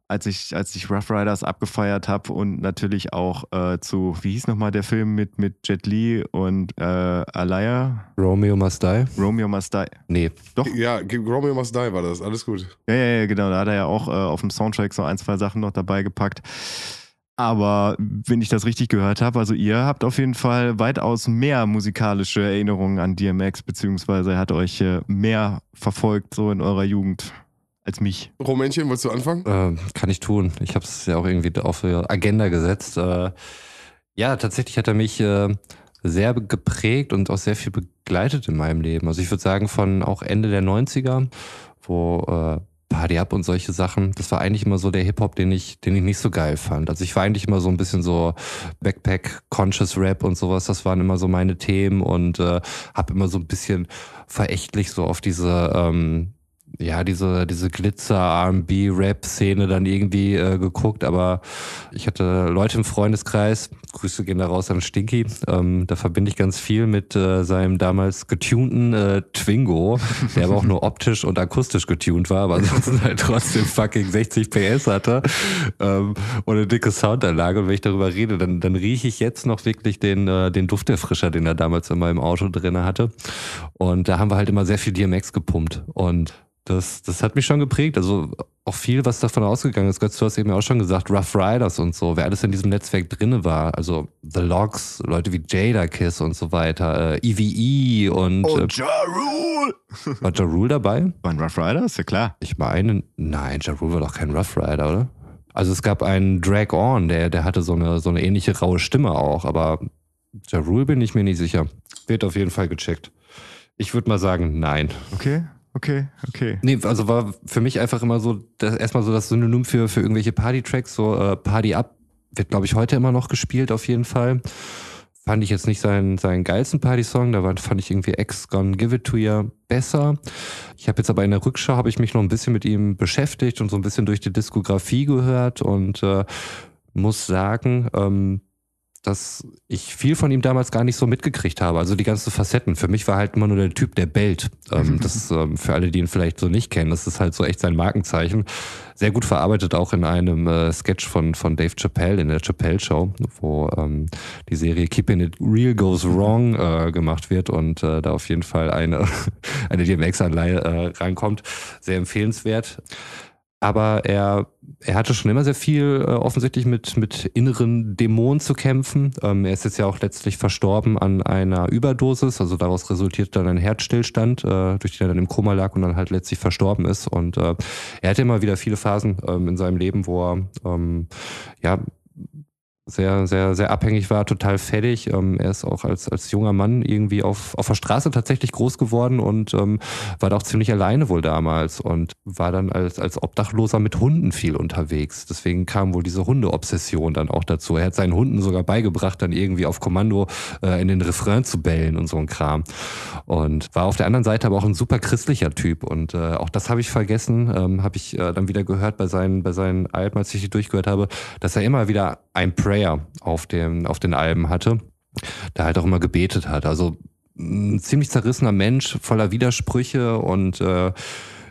S3: als ich, als ich Rough Riders abgefeiert habe und natürlich auch äh, zu, wie hieß nochmal der Film mit, mit Jet Li und äh, Alaya?
S1: Romeo Must Die?
S3: Romeo Must Die.
S1: Nee,
S3: Doch.
S4: Ja, Romeo Must Die war das. Alles gut.
S3: Ja, ja, ja, genau. Da hat er ja auch äh, auf dem Soundtrack so ein, zwei Sachen noch dabei gepackt. Aber wenn ich das richtig gehört habe, also ihr habt auf jeden Fall weitaus mehr musikalische Erinnerungen an DMX, beziehungsweise er hat euch äh, mehr verfolgt so in eurer Jugend als mich.
S4: Rumänchen, willst du anfangen?
S1: Äh, kann ich tun. Ich habe es ja auch irgendwie auf die Agenda gesetzt. Äh, ja, tatsächlich hat er mich äh, sehr geprägt und auch sehr viel begleitet in meinem Leben. Also ich würde sagen, von auch Ende der 90er, wo äh, Party Up und solche Sachen, das war eigentlich immer so der Hip-Hop, den ich, den ich nicht so geil fand. Also ich war eigentlich immer so ein bisschen so Backpack, Conscious Rap und sowas, das waren immer so meine Themen und äh, habe immer so ein bisschen verächtlich so auf diese ähm, ja, diese, diese Glitzer-R&B-Rap-Szene dann irgendwie äh, geguckt, aber ich hatte Leute im Freundeskreis, Grüße gehen da raus an Stinky, ähm, da verbinde ich ganz viel mit äh, seinem damals getunten äh, Twingo, der aber auch nur optisch und akustisch getunt war, aber ansonsten halt trotzdem fucking 60 PS hatte ähm, und eine dicke Soundanlage. Und wenn ich darüber rede, dann, dann rieche ich jetzt noch wirklich den, äh, den Dufterfrischer, den er damals in meinem Auto drin hatte. Und da haben wir halt immer sehr viel DMX gepumpt. Und das, das hat mich schon geprägt. Also auch viel, was davon ausgegangen ist. Götz, du hast eben auch schon gesagt, Rough Riders und so, wer alles in diesem Netzwerk drinne war. Also The Logs, Leute wie Jada Kiss und so weiter, äh, EVE und.
S3: Und
S1: äh,
S3: Ja Rule!
S1: war Ja Rule dabei?
S3: Waren Rough Riders? Ja klar.
S1: Ich meine, nein, Ja Rule war doch kein Rough Rider, oder? Also es gab einen Drag On, der, der hatte so eine, so eine ähnliche raue Stimme auch, aber Ja Rule bin ich mir nicht sicher. Wird auf jeden Fall gecheckt. Ich würde mal sagen, nein.
S3: Okay, okay, okay.
S1: Nee, also war für mich einfach immer so, das, erstmal so das Synonym für, für irgendwelche Party-Tracks, so äh, Party Up wird, glaube ich, heute immer noch gespielt, auf jeden Fall. Fand ich jetzt nicht seinen, seinen geilsten Party-Song, da fand ich irgendwie X Gone Give It To You besser. Ich habe jetzt aber in der Rückschau, habe ich mich noch ein bisschen mit ihm beschäftigt und so ein bisschen durch die Diskografie gehört und äh, muss sagen, ähm, dass ich viel von ihm damals gar nicht so mitgekriegt habe. Also die ganzen Facetten. Für mich war halt immer nur der Typ, der bellt. Ähm, das ähm, für alle, die ihn vielleicht so nicht kennen, das ist halt so echt sein Markenzeichen. Sehr gut verarbeitet auch in einem äh, Sketch von, von Dave Chappelle in der Chappelle Show, wo ähm, die Serie Keeping It Real Goes Wrong äh, gemacht wird und äh, da auf jeden Fall eine, eine DMX-Anleihe äh, rankommt. Sehr empfehlenswert aber er, er hatte schon immer sehr viel äh, offensichtlich mit, mit inneren Dämonen zu kämpfen. Ähm, er ist jetzt ja auch letztlich verstorben an einer Überdosis, also daraus resultiert dann ein Herzstillstand, äh, durch den er dann im Koma lag und dann halt letztlich verstorben ist. Und äh, er hatte immer wieder viele Phasen ähm, in seinem Leben, wo er ähm, ja sehr, sehr, sehr abhängig war, total fertig. Ähm, er ist auch als, als junger Mann irgendwie auf, auf der Straße tatsächlich groß geworden und ähm, war da auch ziemlich alleine wohl damals und war dann als, als Obdachloser mit Hunden viel unterwegs. Deswegen kam wohl diese Hundeobsession dann auch dazu. Er hat seinen Hunden sogar beigebracht, dann irgendwie auf Kommando äh, in den Refrain zu bellen und so ein Kram. Und war auf der anderen Seite aber auch ein super christlicher Typ. Und äh, auch das habe ich vergessen, ähm, habe ich äh, dann wieder gehört bei seinen, bei seinen Alben, als ich die durchgehört habe, dass er immer wieder ein Prayer auf, dem, auf den Alben hatte, da halt auch immer gebetet hat. Also ein ziemlich zerrissener Mensch, voller Widersprüche und äh,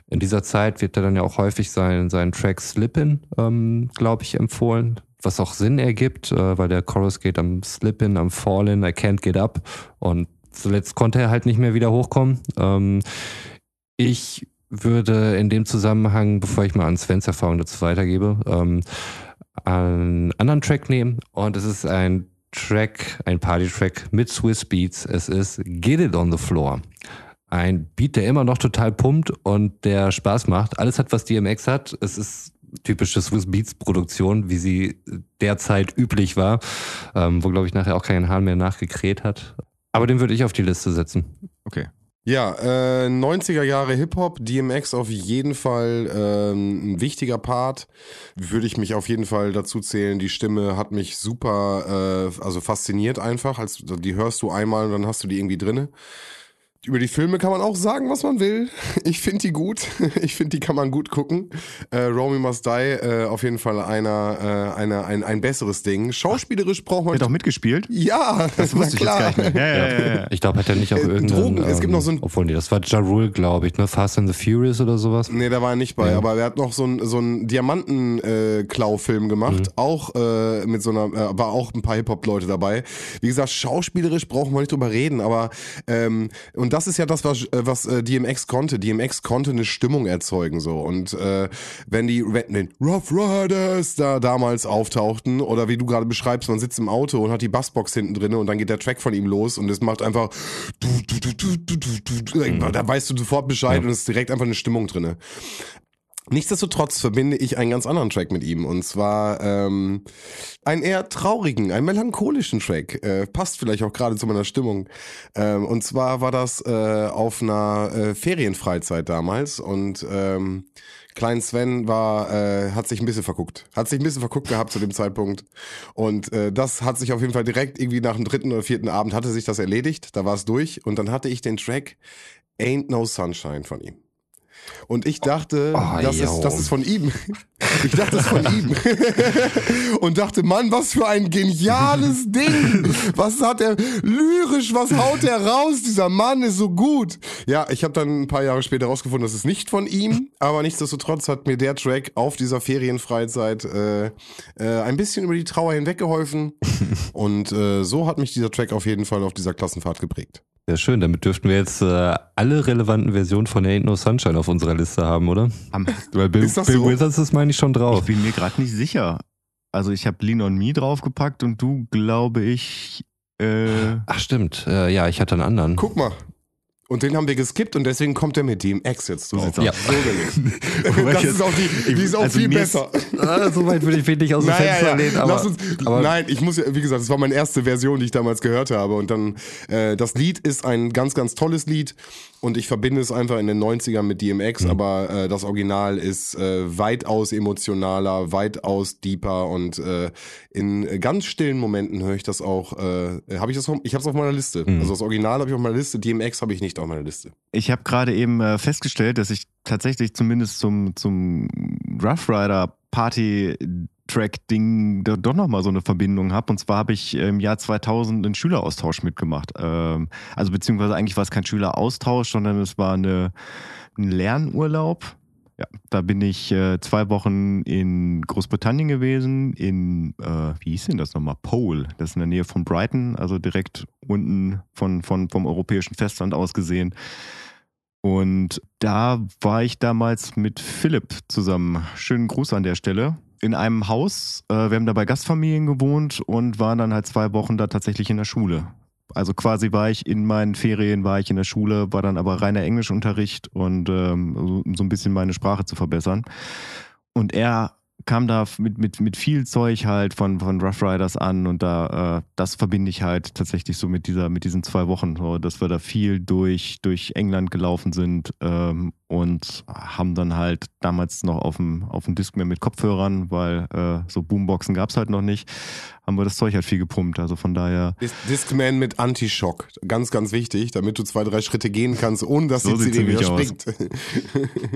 S1: in dieser Zeit wird er dann ja auch häufig sein, seinen Track Slippin, ähm, glaube ich, empfohlen, was auch Sinn ergibt, äh, weil der Chorus geht am Slippin, am Fallin, I can't get up und zuletzt konnte er halt nicht mehr wieder hochkommen. Ähm, ich würde in dem Zusammenhang, bevor ich mal an Svens Erfahrung dazu weitergebe, ähm, einen anderen Track nehmen und es ist ein Track, ein Party-Track mit Swiss Beats. Es ist Get It On The Floor. Ein Beat, der immer noch total pumpt und der Spaß macht. Alles hat, was DMX hat. Es ist typische Swiss Beats Produktion, wie sie derzeit üblich war, ähm, wo glaube ich nachher auch kein Hahn mehr nachgekräht hat. Aber den würde ich auf die Liste setzen.
S3: Okay.
S4: Ja, äh, 90er Jahre Hip-Hop, DMX auf jeden Fall ähm, ein wichtiger Part. Würde ich mich auf jeden Fall dazu zählen. Die Stimme hat mich super, äh, also fasziniert einfach. Als, die hörst du einmal und dann hast du die irgendwie drinne. Über die Filme kann man auch sagen, was man will. Ich finde die gut. Ich finde, die kann man gut gucken. Äh, Romy Must Die, äh, auf jeden Fall einer, äh, einer, ein, ein besseres Ding. Schauspielerisch braucht man.
S3: Hat auch mitgespielt?
S4: Ja,
S3: Das wusste ich jetzt gar nicht mehr. Ja, ja, ja, ja.
S1: Ich glaube, hat er nicht auch
S4: Äh,
S1: irgendeinen...
S4: Drogen, es gibt noch so ein-
S1: Obwohl, nee, das war Ja Rule, glaube ich, ne? Fast and the Furious oder sowas.
S4: Nee, da war er nicht bei,
S1: Ja.
S4: aber er hat noch so einen so einen Diamanten-Klau-Film gemacht, auch äh, mit so einer, äh, aber auch ein paar Hip-Hop-Leute dabei. Wie gesagt, schauspielerisch brauchen wir nicht drüber reden, aber ähm, und das ist ja das, was, äh, was äh, DMX konnte. DMX konnte eine Stimmung erzeugen so. Und äh, wenn die wenn Rough Riders da damals auftauchten oder wie du gerade beschreibst, man sitzt im Auto und hat die Bassbox hinten drin und dann geht der Track von ihm los und es macht einfach du, du, du, du, du, du, du,
S1: Mhm.
S4: da weißt du sofort Bescheid
S1: Ja.
S4: und es ist direkt einfach eine Stimmung drinne. Nichtsdestotrotz verbinde ich einen ganz anderen Track mit ihm und zwar ähm, einen eher traurigen, einen melancholischen Track. Äh, passt vielleicht auch gerade zu meiner Stimmung. Ähm, und zwar war das äh, auf einer äh, Ferienfreizeit damals und ähm, Klein Sven war, äh, hat sich ein bisschen verguckt. Hat sich ein bisschen verguckt gehabt zu dem Zeitpunkt. Und äh, das hat sich auf jeden Fall direkt irgendwie nach dem dritten oder vierten Abend hatte sich das erledigt. Da war es durch. Und dann hatte ich den Track Ain't No Sunshine von ihm. Und ich dachte,
S1: Oh,
S4: das,
S1: yo.
S4: ist, das ist von ihm. Ich dachte, das ist von ihm. Und dachte, Mann, was für ein geniales Ding. Was hat er lyrisch, was haut er raus? Dieser Mann ist so gut. Ja, ich habe dann ein paar Jahre später rausgefunden, das ist nicht von ihm. Aber nichtsdestotrotz hat mir der Track auf dieser Ferienfreizeit äh, äh, ein bisschen über die Trauer hinweggeholfen. Und äh, so hat mich dieser Track auf jeden Fall auf dieser Klassenfahrt geprägt.
S1: Sehr schön, damit dürften wir jetzt äh, alle relevanten Versionen von Ain't No Sunshine auf unserer Liste haben, oder?
S3: Am-
S1: Weil Bill,
S4: Ist das
S1: Bill
S4: so?
S1: Withers ist, meine ich, schon
S3: Ich
S1: drauf.
S3: bin mir gerade nicht sicher. Also ich habe Lean on Me draufgepackt und du, glaube ich, äh,
S1: Ach stimmt, äh, ja, ich hatte einen anderen.
S4: Guck mal. Und den haben wir geskippt und deswegen kommt er mit DMX jetzt
S3: So
S4: drauf.
S1: Ja.
S4: So.
S3: Wobei
S4: das ist auch die, die ist auch
S3: also
S4: viel
S3: mir ist-
S4: besser.
S1: Ah, so weit würde ich mich nicht aus dem
S4: Naja,
S1: Fenster
S4: ja.
S1: lehnen, aber,
S4: uns,
S1: aber
S4: nein, ich muss ja, wie gesagt, das war meine erste Version, die ich damals gehört habe. Und dann, äh, das Lied ist ein ganz, ganz tolles Lied. Und ich verbinde es einfach in den 90ern mit
S1: Mhm.
S4: DMX, aber äh, das Original ist äh, weitaus emotionaler, weitaus deeper und äh, in ganz stillen Momenten höre ich das auch, äh, habe ich das, auf- ich habe es auf meiner Liste.
S1: Mhm.
S4: Also das Original habe ich auf meiner Liste, DMX habe ich nicht auf meiner Liste.
S3: Ich habe gerade eben äh, festgestellt, dass ich tatsächlich zumindest zum, zum Rough Rider Party Track Ding do- doch nochmal so eine Verbindung habe. Und zwar habe ich im Jahr 2000 einen Schüleraustausch mitgemacht. Ähm, also beziehungsweise eigentlich war es kein Schüleraustausch, sondern es war eine, ein Lernurlaub. Ja, da bin ich äh, zwei Wochen in Großbritannien gewesen, in, äh, wie hieß denn das nochmal? Pole. Das ist in der Nähe von Brighton, also direkt unten von, von, vom europäischen Festland aus gesehen. Und da war ich damals mit Philipp zusammen. Schönen Gruß an der Stelle. In einem Haus. Äh, wir haben da bei Gastfamilien gewohnt und waren dann halt zwei Wochen da tatsächlich in der Schule. Also quasi war ich in meinen Ferien, war ich in der Schule, war dann aber reiner Englischunterricht und ähm, so, so ein bisschen meine Sprache zu verbessern. Und er kam da mit, mit, mit viel Zeug halt von, von Rough Riders an und da, äh, das verbinde ich halt tatsächlich so mit dieser, mit diesen zwei Wochen, so, dass wir da viel durch, durch England gelaufen sind ähm, und haben dann halt damals noch auf dem, auf dem Discman mit Kopfhörern, weil äh, so Boomboxen gab es halt noch nicht, haben wir das Zeug halt viel gepumpt. Also von daher,
S4: Dis- Discman mit Anti-Schock. Ganz, ganz wichtig, damit du zwei, drei Schritte gehen kannst, ohne dass
S3: So
S4: die CD wieder springt.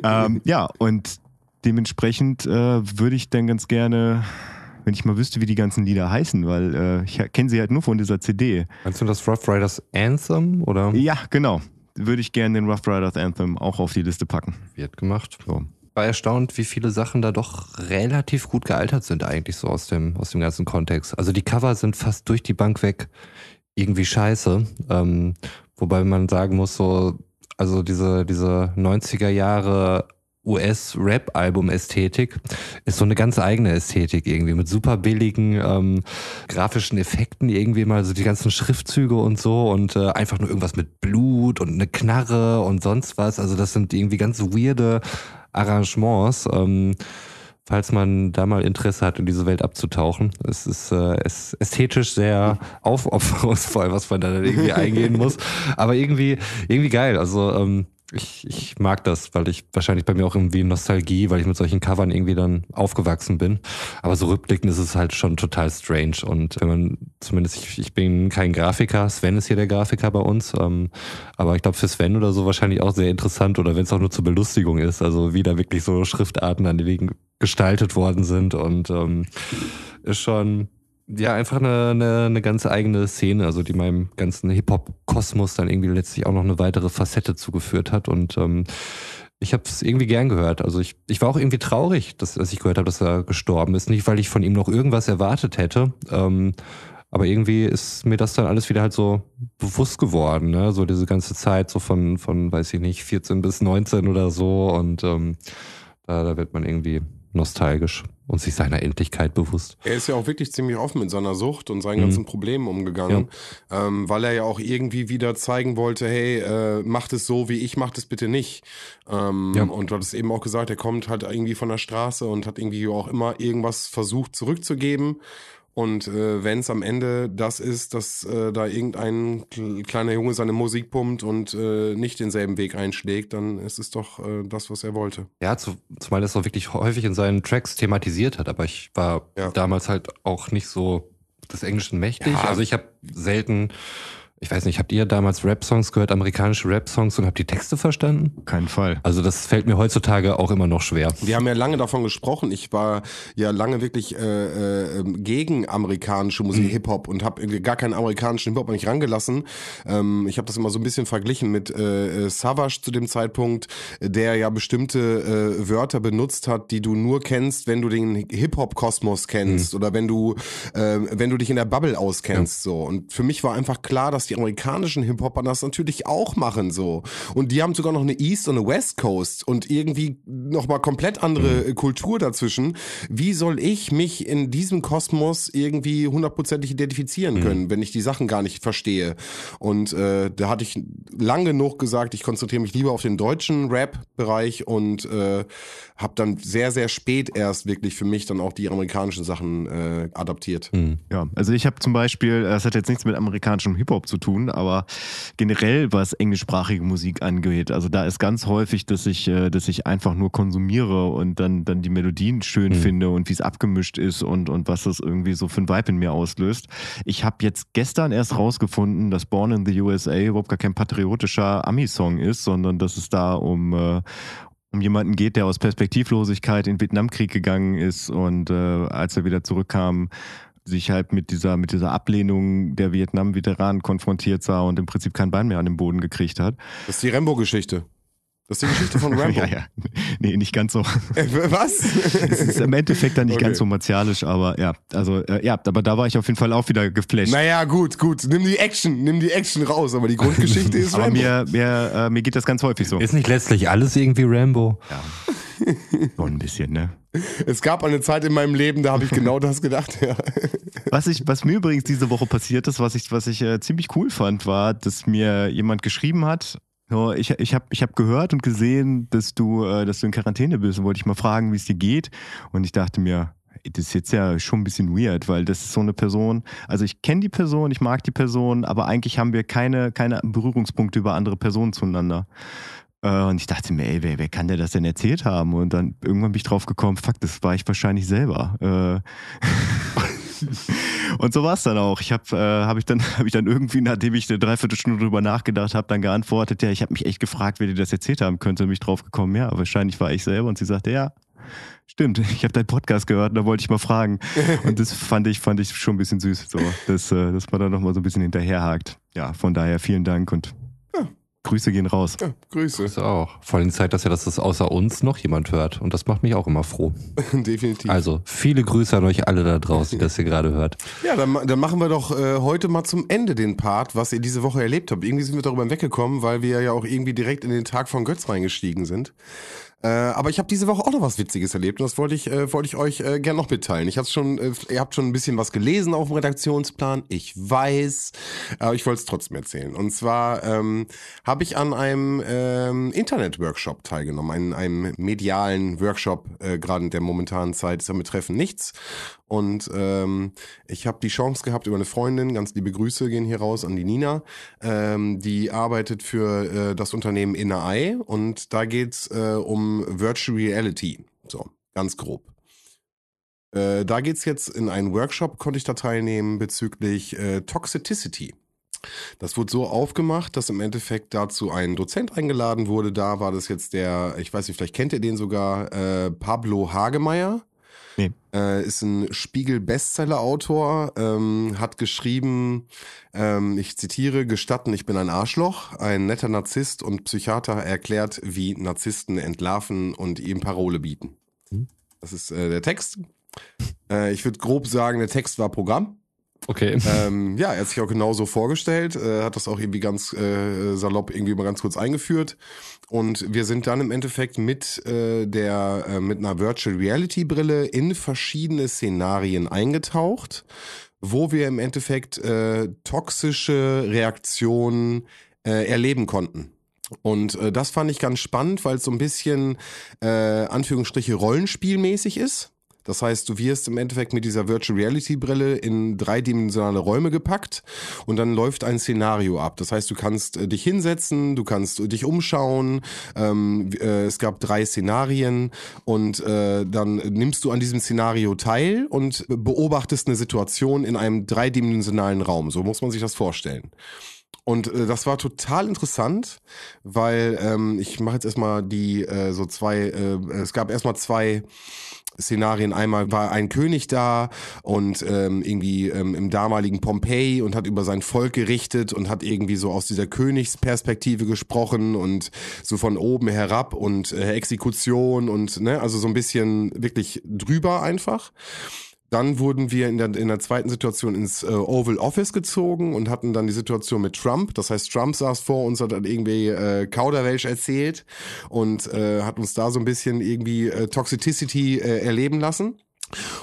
S3: ähm, ja, und dementsprechend äh, würde ich dann ganz gerne, wenn ich mal wüsste, wie die ganzen Lieder heißen, weil äh, ich kenne sie halt nur von dieser CD.
S1: meinst du das Rough Riders Anthem oder
S3: Ja, genau. Würde ich gerne den Rough Riders Anthem auch auf die Liste packen.
S1: wird gemacht?
S3: So.
S1: war erstaunt, wie viele Sachen da doch relativ gut gealtert sind, eigentlich so aus dem, aus dem ganzen Kontext. Also die Cover sind fast durch die Bank weg irgendwie scheiße. Ähm, wobei man sagen muss, so, also diese, diese 90er Jahre US-Rap-Album-Ästhetik ist so eine ganz eigene Ästhetik irgendwie mit super billigen ähm, grafischen Effekten irgendwie mal so die ganzen Schriftzüge und so und äh, einfach nur irgendwas mit Blut und eine Knarre und sonst was. Also das sind irgendwie ganz weirde Arrangements. Ähm, falls man da mal Interesse hat, in diese Welt abzutauchen. Es ist äh, es ästhetisch sehr aufopferungsvoll, was man da dann irgendwie eingehen muss. Aber irgendwie, irgendwie geil. Also ähm, ich, ich mag das, weil ich wahrscheinlich bei mir auch irgendwie Nostalgie, weil ich mit solchen Covern irgendwie dann aufgewachsen bin. Aber so rückblickend ist es halt schon total strange. Und wenn man, zumindest ich, ich bin kein Grafiker, Sven ist hier der Grafiker bei uns, ähm, aber ich glaube für Sven oder so wahrscheinlich auch sehr interessant oder wenn es auch nur zur Belustigung ist, also wie da wirklich so Schriftarten an den Wegen gestaltet worden sind und ähm, ist schon ja einfach eine, eine, eine ganz eigene Szene, also die meinem ganzen Hip-Hop-Kosmos dann irgendwie letztlich auch noch eine weitere Facette zugeführt hat und ähm, ich habe es irgendwie gern gehört. Also ich, ich war auch irgendwie traurig, dass, dass ich gehört habe, dass er gestorben ist. Nicht, weil ich von ihm noch irgendwas erwartet hätte, ähm, Aber irgendwie ist mir das dann alles wieder halt so bewusst geworden, ne? So diese ganze Zeit, so von, von, weiß ich nicht, 14 bis 19 oder so. Und ähm, da, da wird man irgendwie nostalgisch und sich seiner Endlichkeit bewusst.
S4: Er ist ja auch wirklich ziemlich offen mit seiner Sucht und seinen mhm. ganzen Problemen umgegangen, ja. ähm, weil er ja auch irgendwie wieder zeigen wollte, hey, äh, macht es so, wie ich, macht es bitte nicht. Ähm, ja. Und du hattest eben auch gesagt, er kommt halt irgendwie von der Straße und hat irgendwie auch immer irgendwas versucht zurückzugeben. Und äh, wenn es am Ende das ist, dass äh, da irgendein kleiner Junge seine Musik pumpt und äh, nicht denselben Weg einschlägt, dann ist es doch äh, das, was er wollte.
S1: Ja, zu, zumal er es auch wirklich häufig in seinen Tracks thematisiert hat. Aber ich war ja. damals halt auch nicht so des Englischen mächtig. Ja. Also ich habe selten ich weiß nicht, habt ihr damals Rap-Songs gehört, amerikanische Rap-Songs und habt die Texte verstanden?
S3: Kein Fall.
S1: Also das fällt mir heutzutage auch immer noch schwer.
S4: Wir haben ja lange davon gesprochen. Ich war ja lange wirklich äh, äh, gegen amerikanische Musik, mhm. Hip-Hop und habe gar keinen amerikanischen Hip-Hop nicht rangelassen. Ähm, ich habe das immer so ein bisschen verglichen mit äh, äh, Savage zu dem Zeitpunkt, der ja bestimmte äh, Wörter benutzt hat, die du nur kennst, wenn du den Hip-Hop-Kosmos kennst mhm. oder wenn du, äh, wenn du dich in der Bubble auskennst. Ja. So. Und für mich war einfach klar, dass die amerikanischen Hip-Hopper das natürlich auch machen so. Und die haben sogar noch eine East und eine West Coast und irgendwie nochmal komplett andere mhm. Kultur dazwischen. Wie soll ich mich in diesem Kosmos irgendwie hundertprozentig identifizieren mhm. können, wenn ich die Sachen gar nicht verstehe? Und äh, da hatte ich lang genug gesagt, ich konzentriere mich lieber auf den deutschen Rap-Bereich und äh, habe dann sehr, sehr spät erst wirklich für mich dann auch die amerikanischen Sachen äh, adaptiert.
S3: Mhm. Ja, also ich habe zum Beispiel, das hat jetzt nichts mit amerikanischem Hip-Hop zu tun, aber generell was englischsprachige Musik angeht, also da ist ganz häufig, dass ich, äh, dass ich einfach nur konsumiere und dann, dann die Melodien schön mhm. finde und wie es abgemischt ist und, und was das irgendwie so für ein Vibe in mir auslöst. Ich habe jetzt gestern erst rausgefunden, dass Born in the USA überhaupt gar kein patriotischer Ami-Song ist, sondern dass es da um, äh, um jemanden geht, der aus Perspektivlosigkeit in den Vietnamkrieg gegangen ist und äh, als er wieder zurückkam, sich halt mit dieser, mit dieser Ablehnung der Vietnam-Veteranen konfrontiert sah und im Prinzip kein Bein mehr an den Boden gekriegt hat.
S4: Das ist die Rambo-Geschichte. Das ist die Geschichte von Rambo.
S3: ja, ja. Nee, nicht ganz so.
S4: Äh, was?
S3: es ist im Endeffekt dann nicht okay. ganz so martialisch, aber ja, also äh, ja, aber da war ich auf jeden Fall auch wieder geflasht.
S4: Naja, gut, gut. Nimm die Action, nimm die Action raus, aber die Grundgeschichte ist
S3: aber
S4: Rambo.
S3: Mir, mir, äh, mir geht das ganz häufig so.
S1: Ist nicht letztlich alles irgendwie Rambo? Ja.
S3: So ein bisschen, ne?
S4: Es gab eine Zeit in meinem Leben, da habe ich genau das gedacht, ja.
S3: Was, ich, was mir übrigens diese Woche passiert ist, was ich, was ich äh, ziemlich cool fand, war, dass mir jemand geschrieben hat, so, ich ich habe ich hab gehört und gesehen, dass du, äh, dass du in Quarantäne bist und wollte ich mal fragen, wie es dir geht. Und ich dachte mir, das ist jetzt ja schon ein bisschen weird, weil das ist so eine Person, also ich kenne die Person, ich mag die Person, aber eigentlich haben wir keine, keine Berührungspunkte über andere Personen zueinander. Äh, und ich dachte mir, ey, wer, wer kann der das denn erzählt haben? Und dann irgendwann bin ich drauf gekommen, fuck, das war ich wahrscheinlich selber. Äh, und so war es dann auch. Ich habe äh, hab ich dann habe ich dann irgendwie, nachdem ich eine Dreiviertelstunde drüber nachgedacht habe, dann geantwortet, ja, ich habe mich echt gefragt, wer dir das erzählt haben könnte, und mich drauf gekommen, ja, wahrscheinlich war ich selber. Und sie sagte, ja, stimmt, ich habe deinen Podcast gehört und da wollte ich mal fragen. Und das fand ich fand ich schon ein bisschen süß, so, dass, äh, dass man da noch mal so ein bisschen hinterherhakt. Ja, von daher vielen Dank und Grüße gehen raus. Ja,
S4: Grüße.
S1: Grüße auch. Vor allem Zeit, dass ja, dass das außer uns noch jemand hört. Und das macht mich auch immer froh.
S4: Definitiv.
S1: Also, viele Grüße an euch alle da draußen, die das hier gerade hört.
S4: Ja, dann, dann machen wir doch äh, heute mal zum Ende den Part, was ihr diese Woche erlebt habt. Irgendwie sind wir darüber weggekommen, weil wir ja auch irgendwie direkt in den Tag von Götz reingestiegen sind. Äh, aber ich habe diese Woche auch noch was Witziges erlebt und das wollte ich, äh, wollte ich euch äh, gerne noch mitteilen. Ich hab's schon, äh, ihr habt schon ein bisschen was gelesen auf dem Redaktionsplan. Ich weiß, aber ich wollte es trotzdem erzählen. Und zwar ähm, habe ich an einem ähm, Internet-Workshop teilgenommen, einem, einem medialen Workshop, äh, gerade in der momentanen Zeit ist damit Treffen nichts. Und ähm, ich habe die Chance gehabt über eine Freundin, ganz liebe Grüße gehen hier raus an die Nina, ähm, die arbeitet für äh, das Unternehmen Inner und da geht's äh, um Virtual Reality. So, ganz grob. Äh, da geht's jetzt in einen Workshop, konnte ich da teilnehmen, bezüglich äh, Toxicity. Das wurde so aufgemacht, dass im Endeffekt dazu ein Dozent eingeladen wurde. Da war das jetzt der, ich weiß nicht, vielleicht kennt ihr den sogar, äh, Pablo Hagemeyer. Nee. Äh, ist ein Spiegel-Bestseller-Autor, ähm, hat geschrieben, ähm, ich zitiere, gestatten, ich bin ein Arschloch. Ein netter Narzisst und Psychiater erklärt, wie Narzissten entlarven und ihm Parole bieten. Hm. Das ist äh, der Text. Äh, ich würde grob sagen, der Text war Programm.
S1: Okay.
S4: Ähm, ja, er hat sich auch genauso vorgestellt, äh, hat das auch irgendwie ganz äh, salopp irgendwie mal ganz kurz eingeführt. Und wir sind dann im Endeffekt mit äh, der äh, mit einer Virtual Reality Brille in verschiedene Szenarien eingetaucht, wo wir im Endeffekt äh, toxische Reaktionen äh, erleben konnten. Und äh, das fand ich ganz spannend, weil es so ein bisschen äh, Anführungsstriche Rollenspielmäßig ist. Das heißt, du wirst im Endeffekt mit dieser Virtual Reality Brille in dreidimensionale Räume gepackt und dann läuft ein Szenario ab. Das heißt, du kannst äh, dich hinsetzen, du kannst äh, dich umschauen. Ähm, äh, es gab drei Szenarien und äh, dann nimmst du an diesem Szenario teil und beobachtest eine Situation in einem dreidimensionalen Raum. So muss man sich das vorstellen. Und äh, das war total interessant, weil ähm, ich mache jetzt erstmal die äh, so zwei, äh, es gab erstmal zwei Szenarien. Einmal war ein König da und ähm, irgendwie ähm, im damaligen Pompeji und hat über sein Volk gerichtet und hat irgendwie so aus dieser Königsperspektive gesprochen und so von oben herab und äh, Exekution und ne, also so ein bisschen wirklich drüber einfach. Dann wurden wir in der, in der zweiten Situation ins äh, Oval Office gezogen und hatten dann die Situation mit Trump. Das heißt, Trump saß vor uns, hat dann irgendwie äh, Kauderwelsch erzählt und äh, hat uns da so ein bisschen irgendwie äh, Toxicity äh, erleben lassen.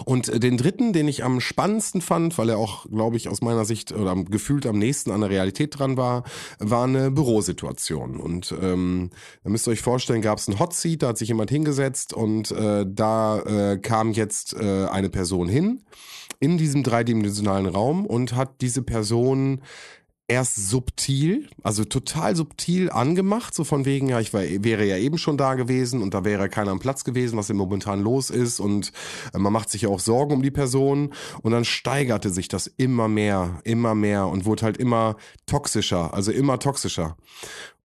S4: Und äh, den dritten, den ich am spannendsten fand, weil er auch, glaube ich, aus meiner Sicht oder gefühlt am nächsten an der Realität dran war, war eine Bürosituation. Und ähm, da müsst ihr euch vorstellen, gab es einen Hot Seat, da hat sich jemand hingesetzt und äh, da äh, kam jetzt äh, eine Person hin in diesem dreidimensionalen Raum und hat diese Person erst subtil, also total subtil angemacht, so von wegen, ja, ich war, wäre ja eben schon da gewesen und da wäre keiner am Platz gewesen, was im momentan los ist und äh, man macht sich ja auch Sorgen um die Person und dann steigerte sich das immer mehr, immer mehr und wurde halt immer toxischer, also immer toxischer.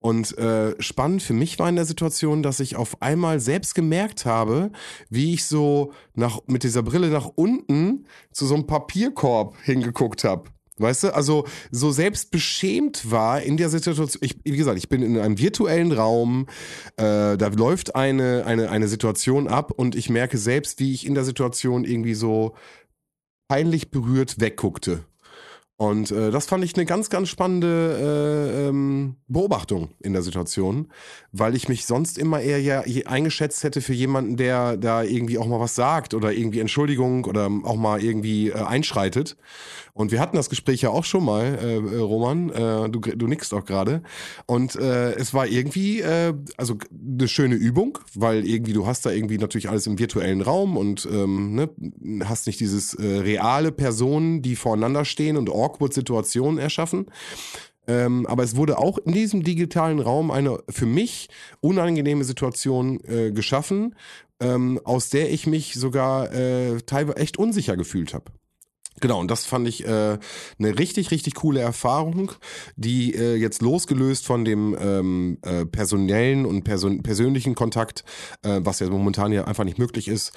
S4: Und äh, spannend für mich war in der Situation, dass ich auf einmal selbst gemerkt habe, wie ich so nach mit dieser Brille nach unten zu so einem Papierkorb hingeguckt habe. Weißt du, also so selbst beschämt war in der Situation. Ich, wie gesagt, ich bin in einem virtuellen Raum, äh, da läuft eine, eine, eine Situation ab und ich merke selbst, wie ich in der Situation irgendwie so peinlich berührt wegguckte. Und äh, das fand ich eine ganz, ganz spannende äh, ähm, Beobachtung in der Situation, weil ich mich sonst immer eher ja eingeschätzt hätte für jemanden, der da irgendwie auch mal was sagt oder irgendwie Entschuldigung oder auch mal irgendwie äh, einschreitet. Und wir hatten das Gespräch ja auch schon mal, äh, äh Roman, äh, du, du nickst auch gerade. Und äh, es war irgendwie, äh, also eine schöne Übung, weil irgendwie du hast da irgendwie natürlich alles im virtuellen Raum und ähm, ne, hast nicht dieses äh, reale Personen, die voreinander stehen und awkward Situationen erschaffen. Ähm, aber es wurde auch in diesem digitalen Raum eine für mich unangenehme Situation äh, geschaffen, ähm, aus der ich mich sogar äh, teilweise echt unsicher gefühlt habe. Genau, und das fand ich äh, eine richtig, richtig coole Erfahrung, die äh, jetzt losgelöst von dem ähm, äh, personellen und person persönlichen Kontakt, äh, was ja momentan ja einfach nicht möglich ist,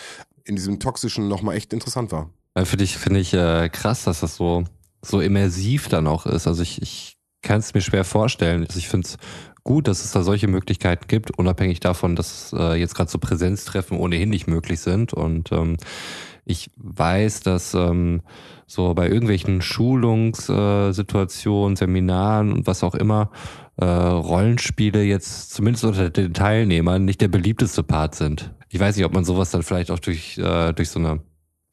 S4: in diesem toxischen nochmal echt interessant war.
S1: Für dich finde ich äh, krass, dass das so, so immersiv dann auch ist. Also ich, ich kann es mir schwer vorstellen. Also ich finde es gut, dass es da solche Möglichkeiten gibt, unabhängig davon, dass äh, jetzt gerade so Präsenztreffen ohnehin nicht möglich sind. Und ähm, ich weiß, dass ähm, so bei irgendwelchen Schulungssituationen, Seminaren und was auch immer, äh, Rollenspiele jetzt zumindest unter den Teilnehmern nicht der beliebteste Part sind. Ich weiß nicht, ob man sowas dann vielleicht auch durch, äh, durch so eine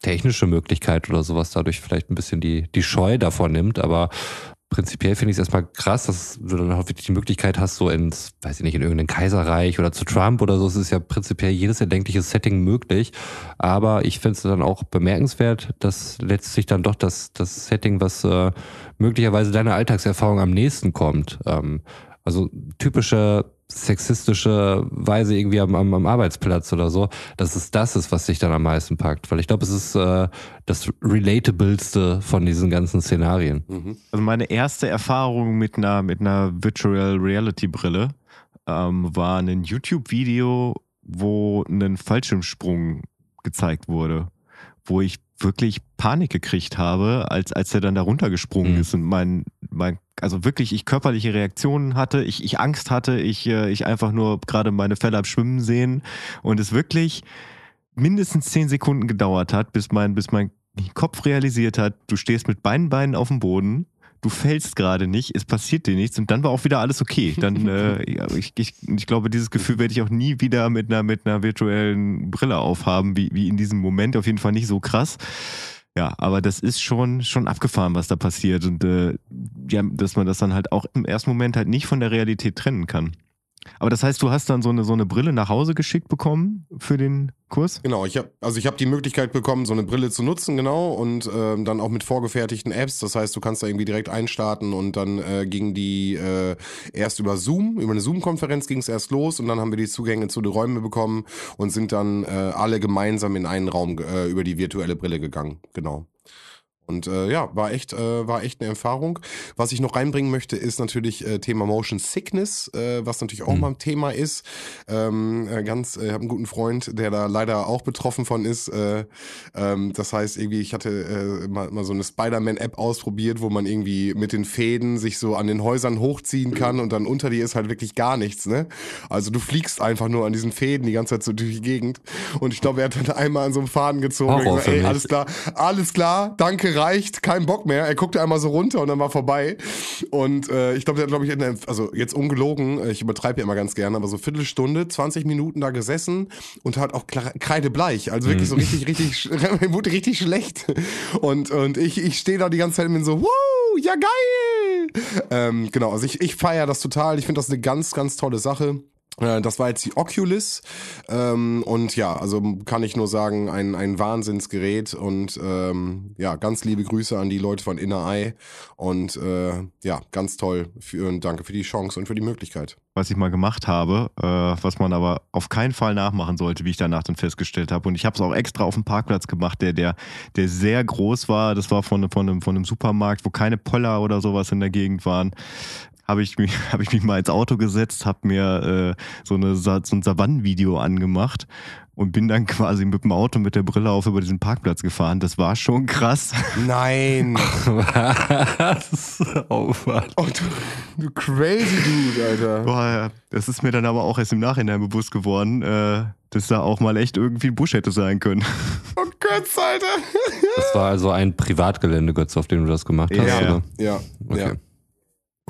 S1: technische Möglichkeit oder sowas dadurch vielleicht ein bisschen die, die Scheu davon nimmt, aber prinzipiell finde ich es erstmal krass, dass du dann auch wirklich die Möglichkeit hast, so ins, weiß ich nicht, in irgendein Kaiserreich oder zu Trump oder so. Es ist ja prinzipiell jedes erdenkliche Setting möglich. Aber ich finde es dann auch bemerkenswert, dass letztlich dann doch das, das Setting, was äh, möglicherweise deiner Alltagserfahrung am nächsten kommt. Ähm, also typische sexistische Weise irgendwie am, am, am Arbeitsplatz oder so, dass es das ist, was sich dann am meisten packt. Weil ich glaube, es ist äh, das relatableste von diesen ganzen Szenarien.
S3: Mhm. Also meine erste Erfahrung mit einer, mit einer Virtual Reality Brille ähm, war ein YouTube-Video, wo ein Fallschirmsprung gezeigt wurde, wo ich wirklich Panik gekriegt habe, als, als er dann da runtergesprungen mhm. ist und mein, mein, also wirklich ich körperliche Reaktionen hatte, ich, ich Angst hatte, ich, äh, ich einfach nur gerade meine Fälle abschwimmen sehen und es wirklich mindestens zehn Sekunden gedauert hat, bis mein, bis mein Kopf realisiert hat, du stehst mit beiden Beinen auf dem Boden, du fällst gerade nicht, es passiert dir nichts und dann war auch wieder alles okay. Dann, äh, ich, ich, ich glaube, dieses Gefühl werde ich auch nie wieder mit einer, mit einer virtuellen Brille aufhaben, wie, wie in diesem Moment. Auf jeden Fall nicht so krass. Ja, aber das ist schon, schon abgefahren, was da passiert. Und äh, ja, dass man das dann halt auch im ersten Moment halt nicht von der Realität trennen kann. Aber das heißt, du hast dann so eine, so eine Brille nach Hause geschickt bekommen für den Kurs?
S4: Genau, ich habe also ich habe die Möglichkeit bekommen, so eine Brille zu nutzen, genau, und ähm, dann auch mit vorgefertigten Apps. Das heißt, du kannst da irgendwie direkt einstarten und dann äh, ging die äh, erst über Zoom, über eine Zoom-Konferenz ging es erst los und dann haben wir die Zugänge zu den Räumen bekommen und sind dann äh, alle gemeinsam in einen Raum äh, über die virtuelle Brille gegangen. Genau. Und äh, ja, war echt, äh, war echt eine Erfahrung. Was ich noch reinbringen möchte, ist natürlich äh, Thema Motion Sickness, äh, was natürlich auch mhm. mal ein Thema ist. Ähm, äh, ganz, ich äh, habe einen guten Freund, der da leider auch betroffen von ist. Äh, ähm, das heißt, irgendwie, ich hatte mal, mal so eine Spider-Man-App ausprobiert, wo man irgendwie mit den Fäden sich so an den Häusern hochziehen kann und dann unter dir ist halt wirklich gar nichts, ne? Also du fliegst einfach nur an diesen Fäden die ganze Zeit so durch die Gegend. Und ich glaube, er hat dann einmal an so einem Faden gezogen und gesagt, ey, alles klar, alles klar, danke, reicht, kein Bock mehr. Er guckte einmal so runter und dann war vorbei. Und äh, ich glaube, der hat, glaube ich, also jetzt ungelogen, ich übertreibe ja immer ganz gerne, aber so Viertelstunde, 20 Minuten da gesessen und hat auch kreidebleich. Also wirklich so mhm. richtig, richtig, wurde richtig schlecht. Und, und ich, ich stehe da die ganze Zeit und bin so, wuh, ja geil! Ähm, genau, also ich, ich feiere das total. Ich finde das eine ganz, ganz tolle Sache. Äh, das war jetzt die Oculus. Ähm, und ja, also kann ich nur sagen, ein, ein Wahnsinnsgerät. Und ähm, ja, ganz liebe Grüße an die Leute von Inner Eye. Und äh, ja, ganz toll für, und danke für die Chance und für die Möglichkeit.
S3: Was ich mal gemacht habe, äh, was man aber auf keinen Fall nachmachen sollte, wie ich danach dann festgestellt habe. Und ich habe es auch extra auf dem Parkplatz gemacht, der, der, der sehr groß war, das war von, von, einem, von einem Supermarkt, wo keine Poller oder sowas in der Gegend waren habe ich, mich, hab ich mich mal ins Auto gesetzt, habe mir äh, so, eine, so ein Savannenvideo angemacht und bin dann quasi mit dem Auto mit der Brille auf über diesen Parkplatz gefahren. Das war schon krass.
S4: Nein. Was? Oh, oh du, du, crazy Dude, Alter.
S3: Boah, das ist mir dann aber auch erst im Nachhinein bewusst geworden, äh, dass da auch mal echt irgendwie ein Busch hätte sein können.
S4: Oh Götz, Alter.
S1: Das war also ein Privatgelände, Götz, auf dem du das gemacht hast,
S4: ja,
S1: oder?
S4: Ja, okay. ja.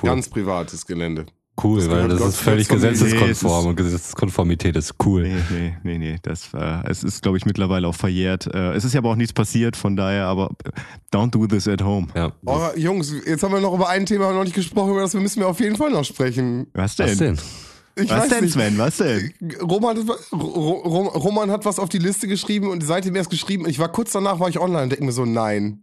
S4: Cool. Ganz privates Gelände.
S1: Cool, das weil das ist völlig gesetzeskonform und Gesetzeskonformität ist cool.
S3: Nee, nee, nee, nee. Das, äh, es ist, glaube ich, mittlerweile auch verjährt. Äh, es ist ja aber auch nichts passiert, von daher, aber don't do this at home.
S1: Ja.
S4: Oh, Jungs, jetzt haben wir noch über ein Thema noch nicht gesprochen, über das müssen wir auf jeden Fall noch sprechen.
S3: Was denn? Was denn?
S4: Ich
S3: was denn, nicht. Sven? Was denn?
S4: Roman, Roman hat was auf die Liste geschrieben und seitdem erst geschrieben. Ich war kurz danach, war ich online und denke mir so, nein.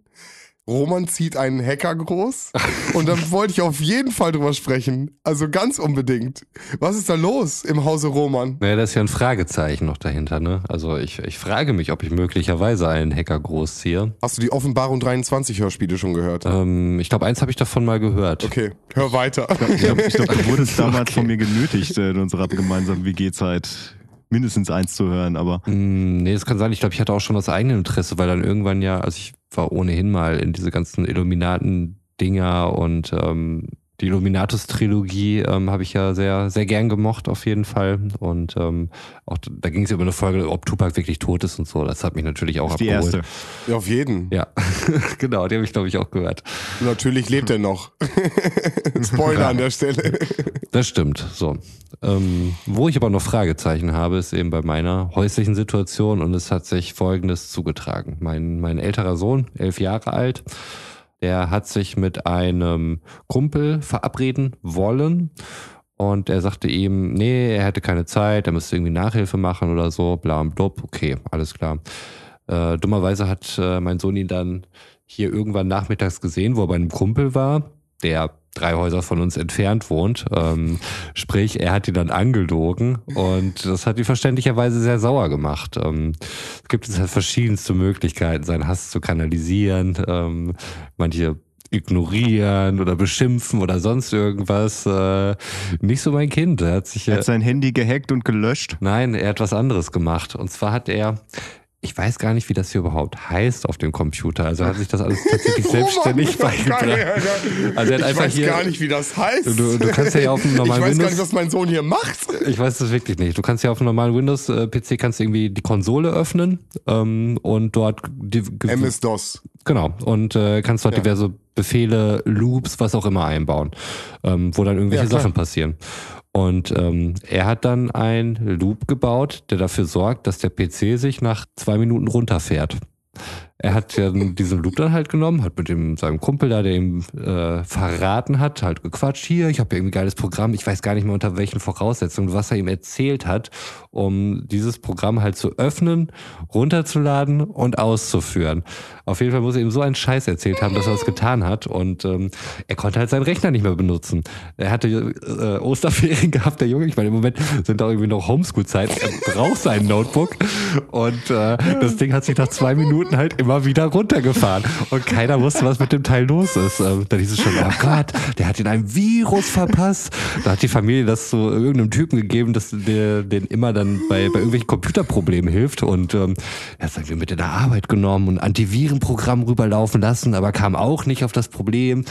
S4: Roman zieht einen Hacker groß und dann wollte ich auf jeden Fall drüber sprechen. Also ganz unbedingt. Was ist da los im Hause Roman?
S1: Naja, da ist ja ein Fragezeichen noch dahinter, ne? Also ich, ich frage mich, ob ich möglicherweise einen Hacker großziehe.
S4: Hast du die Offenbarung 23 Hörspiele schon gehört?
S1: Ähm, ich glaube, eins habe ich davon mal gehört.
S4: Okay, hör weiter.
S3: Ich glaube, glaub, du wurdest damals okay. von mir genötigt äh, in unserer gemeinsamen WG-Zeit mindestens eins zu hören, aber.
S1: Mm, nee, es kann sein. Ich glaube, ich hatte auch schon das eigene Interesse, weil dann irgendwann ja, also ich war ohnehin mal in diese ganzen Illuminaten-Dinger und ähm, die Illuminatus-Trilogie ähm, habe ich ja sehr, sehr gern gemocht, auf jeden Fall. Und ähm, auch da ging es über eine Folge, ob Tupac wirklich tot ist und so. Das hat mich natürlich auch
S3: die abgeholt. Die erste.
S4: Ja, auf jeden.
S1: Ja, genau, die habe ich, glaube ich, auch gehört.
S4: Natürlich lebt er noch. Spoiler ja. an der Stelle.
S1: Das stimmt. So. Ähm, wo ich aber noch Fragezeichen habe, ist eben bei meiner häuslichen Situation und es hat sich Folgendes zugetragen. Mein, mein älterer Sohn, elf Jahre alt, der hat sich mit einem Kumpel verabreden wollen und er sagte ihm, nee, er hätte keine Zeit, er müsste irgendwie Nachhilfe machen oder so, bla und blub. Okay, alles klar. Äh, dummerweise hat äh, mein Sohn ihn dann hier irgendwann nachmittags gesehen, wo er bei einem Kumpel war, der drei Häuser von uns entfernt wohnt. Ähm, sprich, er hat ihn dann angelogen und das hat ihn verständlicherweise sehr sauer gemacht. Ähm, es gibt jetzt halt verschiedenste Möglichkeiten, seinen Hass zu kanalisieren. Ähm, manche ignorieren oder beschimpfen oder sonst irgendwas. Äh, nicht so mein Kind. Er hat sich
S3: er hat sein Handy gehackt und gelöscht.
S1: Nein, er hat was anderes gemacht. Und zwar hat er ich weiß gar nicht, wie das hier überhaupt heißt auf dem Computer. Also hat sich das alles tatsächlich
S4: Oh
S1: selbstständig
S4: kann
S1: beigebracht.
S4: ich-
S1: Also er hat
S4: ich weiß
S1: hier-
S4: gar nicht, wie das heißt.
S1: Du- du kannst ja auf einem normalen
S4: Ich weiß gar
S1: Windows-
S4: nicht, was mein Sohn hier macht.
S1: Ich weiß das wirklich nicht. Du kannst ja auf einem normalen Windows-PC kannst du irgendwie die Konsole öffnen ähm, und dort die,
S4: MS-DOS.
S1: genau und äh, kannst dort
S4: Ja.
S1: diverse Befehle, Loops, was auch immer einbauen, ähm, wo dann irgendwelche
S4: Ja.
S1: Sachen passieren. Und ähm, er hat dann ein Loop gebaut, der dafür sorgt, dass der PC sich nach zwei Minuten runterfährt. Er hat ja diesen Loop dann halt genommen, hat mit dem, seinem Kumpel da, der ihm äh, verraten hat, halt gequatscht, hier, ich habe irgendwie geiles Programm, ich weiß gar nicht mehr unter welchen Voraussetzungen, was er ihm erzählt hat, um dieses Programm halt zu öffnen, runterzuladen und auszuführen. Auf jeden Fall muss er ihm so einen Scheiß erzählt haben, dass er es getan hat und ähm, er konnte halt seinen Rechner nicht mehr benutzen. Er hatte äh, Osterferien gehabt, der Junge, ich meine, im Moment sind da irgendwie noch Homeschool-Zeit, er braucht sein Notebook und äh, das Ding hat sich nach zwei Minuten halt immer wieder runtergefahren und keiner wusste, was mit dem Teil los ist. Ähm, dann hieß es schon, oh Gott, der hat ihn ein Virus verpasst. Da hat die Familie das zu irgendeinem Typen gegeben, dass der den immer dann bei, bei irgendwelchen Computerproblemen hilft und ähm, er hat irgendwie mit in der Arbeit genommen und Antivirenprogramm rüberlaufen lassen, aber kam auch nicht auf das Problem,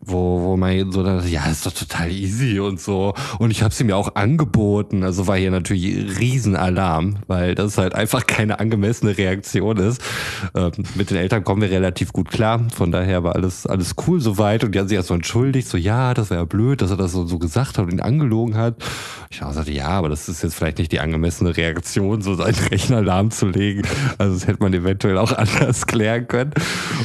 S1: wo, wo man so dann, ja, ist doch total easy und so. Und ich habe es ihm ja auch angeboten. Also war hier natürlich Riesenalarm, weil das halt einfach keine angemessene Reaktion ist. Ähm, mit den Eltern kommen wir relativ gut klar. Von daher war alles, alles cool soweit. Und die haben sich erst so entschuldigt, so ja, das war ja blöd, dass er das so, so gesagt hat und ihn angelogen hat. Ich habe gesagt, ja, aber das ist jetzt vielleicht nicht die angemessene Reaktion, so seinen Rechner lahmzulegen. Also das hätte man eventuell auch anders klären können.